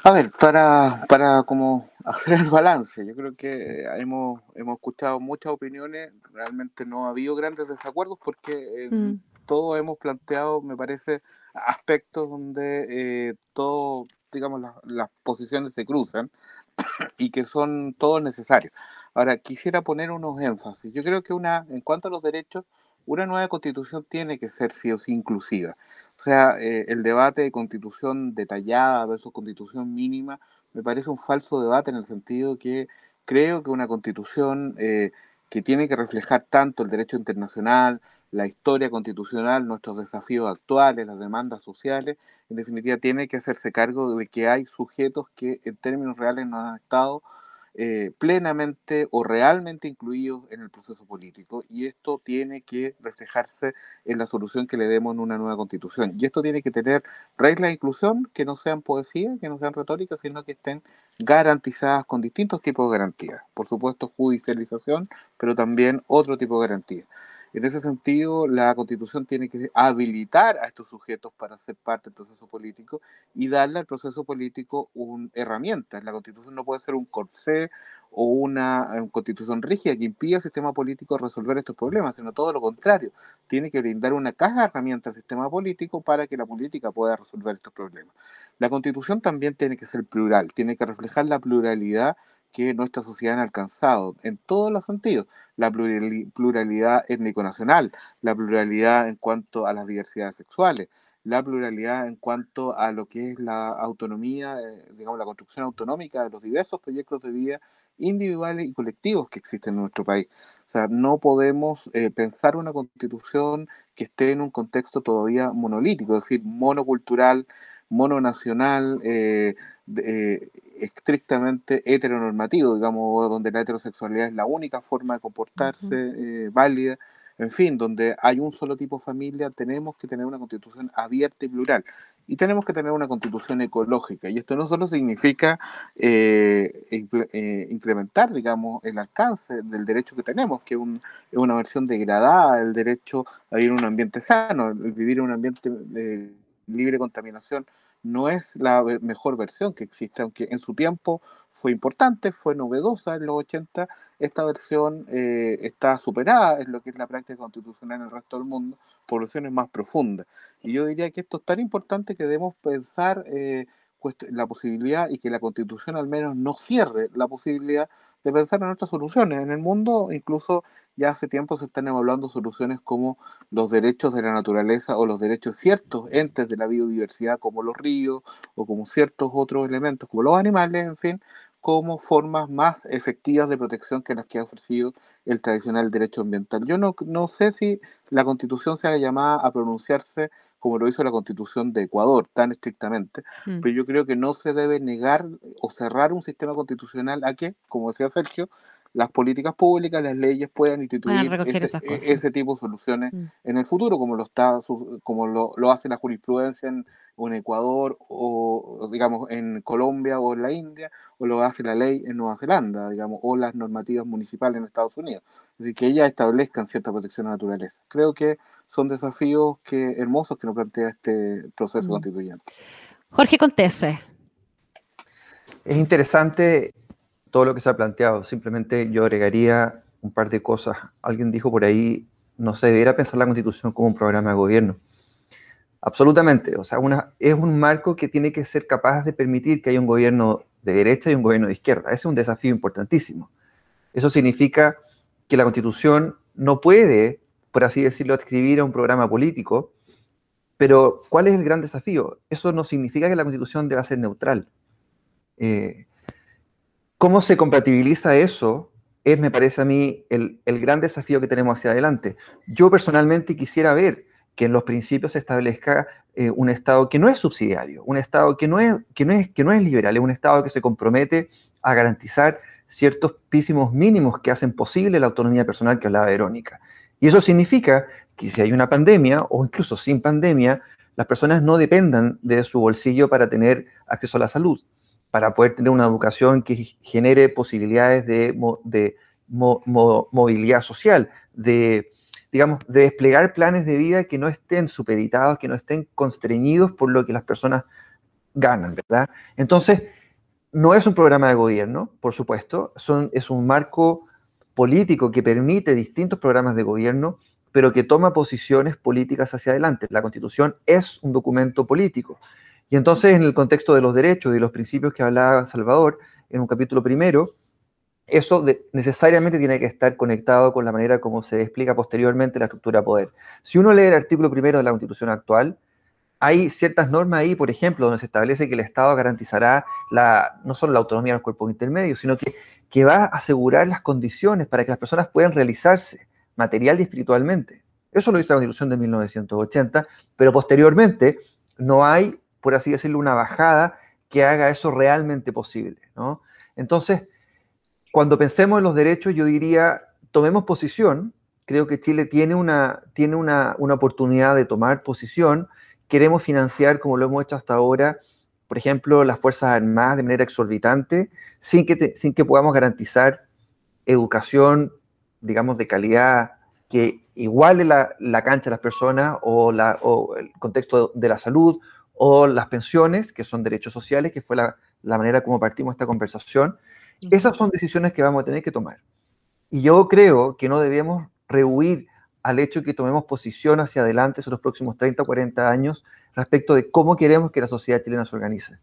A ver, para, para como hacer el balance, yo creo que hemos, hemos escuchado muchas opiniones, realmente no ha habido grandes desacuerdos porque mm. todos hemos planteado, me parece, aspectos donde eh, todo, digamos, las posiciones se cruzan <coughs> y que son todos necesarios. Ahora, quisiera poner unos énfasis. Yo creo que una, en cuanto a los derechos, una nueva constitución tiene que ser sí o sí inclusiva. O sea, eh, el debate de constitución detallada versus constitución mínima me parece un falso debate en el sentido que creo que una constitución eh, que tiene que reflejar tanto el derecho internacional, la historia constitucional, nuestros desafíos actuales, las demandas sociales, en definitiva tiene que hacerse cargo de que hay sujetos que en términos reales no han estado eh, plenamente o realmente incluidos en el proceso político y esto tiene que reflejarse en la solución que le demos en una nueva constitución. Y esto tiene que tener reglas de inclusión que no sean poesía, que no sean retóricas, sino que estén garantizadas con distintos tipos de garantías. Por supuesto, judicialización, pero también otro tipo de garantías. En ese sentido, la constitución tiene que habilitar a estos sujetos para ser parte del proceso político y darle al proceso político una herramienta. La constitución no puede ser un corsé o una, constitución rígida que impida al sistema político resolver estos problemas, sino todo lo contrario. Tiene que brindar una caja de herramientas al sistema político para que la política pueda resolver estos problemas. La constitución también tiene que ser plural, tiene que reflejar la pluralidad que nuestra sociedad ha alcanzado en todos los sentidos. La pluralidad étnico-nacional, la pluralidad en cuanto a las diversidades sexuales, la pluralidad en cuanto a lo que es la autonomía, eh, digamos, la construcción autonómica de los diversos proyectos de vida individuales y colectivos que existen en nuestro país. O sea, no podemos eh, pensar una constitución que esté en un contexto todavía monolítico, es decir, monocultural, mononacional, eh, eh, estrictamente heteronormativo, digamos, donde la heterosexualidad es la única forma de comportarse eh, válida, en fin, donde hay un solo tipo de familia, tenemos que tener una constitución abierta y plural. Y tenemos que tener una constitución ecológica. Y esto no solo significa eh, incrementar, digamos, el alcance del derecho que tenemos, que es, una versión degradada del derecho a vivir en un ambiente sano, el vivir en un ambiente libre de contaminación no es la mejor versión que existe, aunque en su tiempo fue importante, fue novedosa en los 80, esta versión eh, está superada en lo que es la práctica constitucional en el resto del mundo por versiones más profundas. Y yo diría que esto es tan importante que debemos pensar eh, la posibilidad y que la constitución al menos no cierre la posibilidad de pensar en otras soluciones. En el mundo incluso ya hace tiempo se están evaluando soluciones como los derechos de la naturaleza o los derechos ciertos entes de la biodiversidad como los ríos o como ciertos otros elementos como los animales, en fin, como formas más efectivas de protección que las que ha ofrecido el tradicional derecho ambiental. Yo no, no sé si la constitución sea llamada a pronunciarse como lo hizo la constitución de Ecuador, tan estrictamente, mm. pero yo creo que no se debe negar o cerrar un sistema constitucional a que, como decía Sergio, las políticas públicas, las leyes puedan instituir ese, tipo de soluciones mm. en el futuro, como lo está como lo, lo hace la jurisprudencia en, en Ecuador o digamos en Colombia o en la India o lo hace la ley en Nueva Zelanda, digamos, o las normativas municipales en Estados Unidos. Es decir, que ellas establezcan cierta protección a la naturaleza. Creo que son desafíos que hermosos que nos plantea este proceso mm. constituyente. Jorge Contese. Es interesante todo lo que se ha planteado. Simplemente yo agregaría un par de cosas. Alguien dijo por ahí, no se debería pensar la constitución como un programa de gobierno. Absolutamente. O sea, una, es un marco que tiene que ser capaz de permitir que haya un gobierno de derecha y un gobierno de izquierda. Ese es un desafío importantísimo. Eso significa que la constitución no puede, por así decirlo, escribir a un programa político, pero ¿cuál es el gran desafío? Eso no significa que la constitución deba ser neutral. Eh, ¿Cómo se compatibiliza eso? Es, me parece a mí, el, gran desafío que tenemos hacia adelante. Yo personalmente quisiera ver que en los principios se establezca eh, un Estado que no es subsidiario, un Estado que no es, que, no es, que no es liberal, es un Estado que se compromete a garantizar ciertos písimos mínimos que hacen posible la autonomía personal que hablaba Verónica. Y eso significa que si hay una pandemia o incluso sin pandemia, las personas no dependan de su bolsillo para tener acceso a la salud, para poder tener una educación que genere posibilidades de, movilidad social, de digamos, de desplegar planes de vida que no estén supeditados, que no estén constreñidos por lo que las personas ganan, ¿verdad? Entonces, no es un programa de gobierno, por supuesto, son, es un marco político que permite distintos programas de gobierno, pero que toma posiciones políticas hacia adelante. La Constitución es un documento político. Y entonces, en el contexto de los derechos y los principios que hablaba Salvador, en un capítulo primero, eso necesariamente tiene que estar conectado con la manera como se explica posteriormente la estructura de poder. Si uno lee el artículo primero de la Constitución actual, hay ciertas normas ahí, por ejemplo, donde se establece que el Estado garantizará la, no solo la autonomía de los cuerpos intermedios, sino que, que va a asegurar las condiciones para que las personas puedan realizarse material y espiritualmente. Eso lo dice la Constitución de 1980, pero posteriormente no hay, por así decirlo, una bajada que haga eso realmente posible. ¿no? Entonces, cuando pensemos en los derechos, yo diría, tomemos posición. Creo que Chile tiene una, tiene una, oportunidad de tomar posición. Queremos financiar, como lo hemos hecho hasta ahora, por ejemplo, las Fuerzas Armadas de manera exorbitante, sin que, sin que podamos garantizar educación, digamos, de calidad que iguale la, la cancha a las personas o, la, o, el contexto de la salud o las pensiones, que son derechos sociales, que fue la, la manera como partimos esta conversación. Esas son decisiones que vamos a tener que tomar. Y yo creo que no debemos rehuir al hecho de que tomemos posición hacia adelante en los próximos 30 o 40 años respecto de cómo queremos que la sociedad chilena se organice.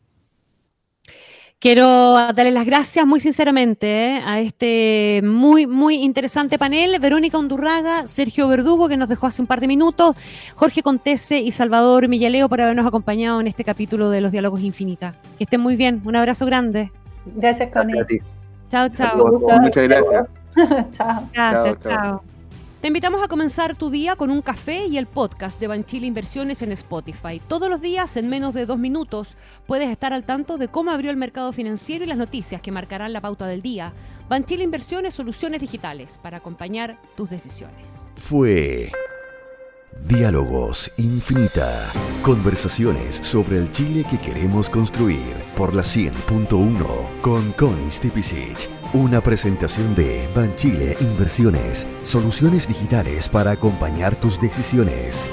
Quiero darle las gracias muy sinceramente eh, a este muy, muy interesante panel. Verónica Undurraga, Sergio Verdugo, que nos dejó hace un par de minutos, Jorge Contese y Salvador Millaleo por habernos acompañado en este capítulo de Los Diálogos Infinita. Que estén muy bien. Un abrazo grande. Gracias, Connie. Chao, chao. Muchas gracias. <laughs> chao. Gracias, chao. Te invitamos a comenzar tu día con un café y el podcast de Banchile Inversiones en Spotify. Todos los días, en menos de dos minutos, puedes estar al tanto de cómo abrió el mercado financiero y las noticias que marcarán la pauta del día. Banchile Inversiones, soluciones digitales para acompañar tus decisiones. Fue Diálogos Infinita. Conversaciones sobre el Chile que queremos construir por la 100.1 con Connie Stipicic. Una presentación de Banchile Inversiones, soluciones digitales para acompañar tus decisiones.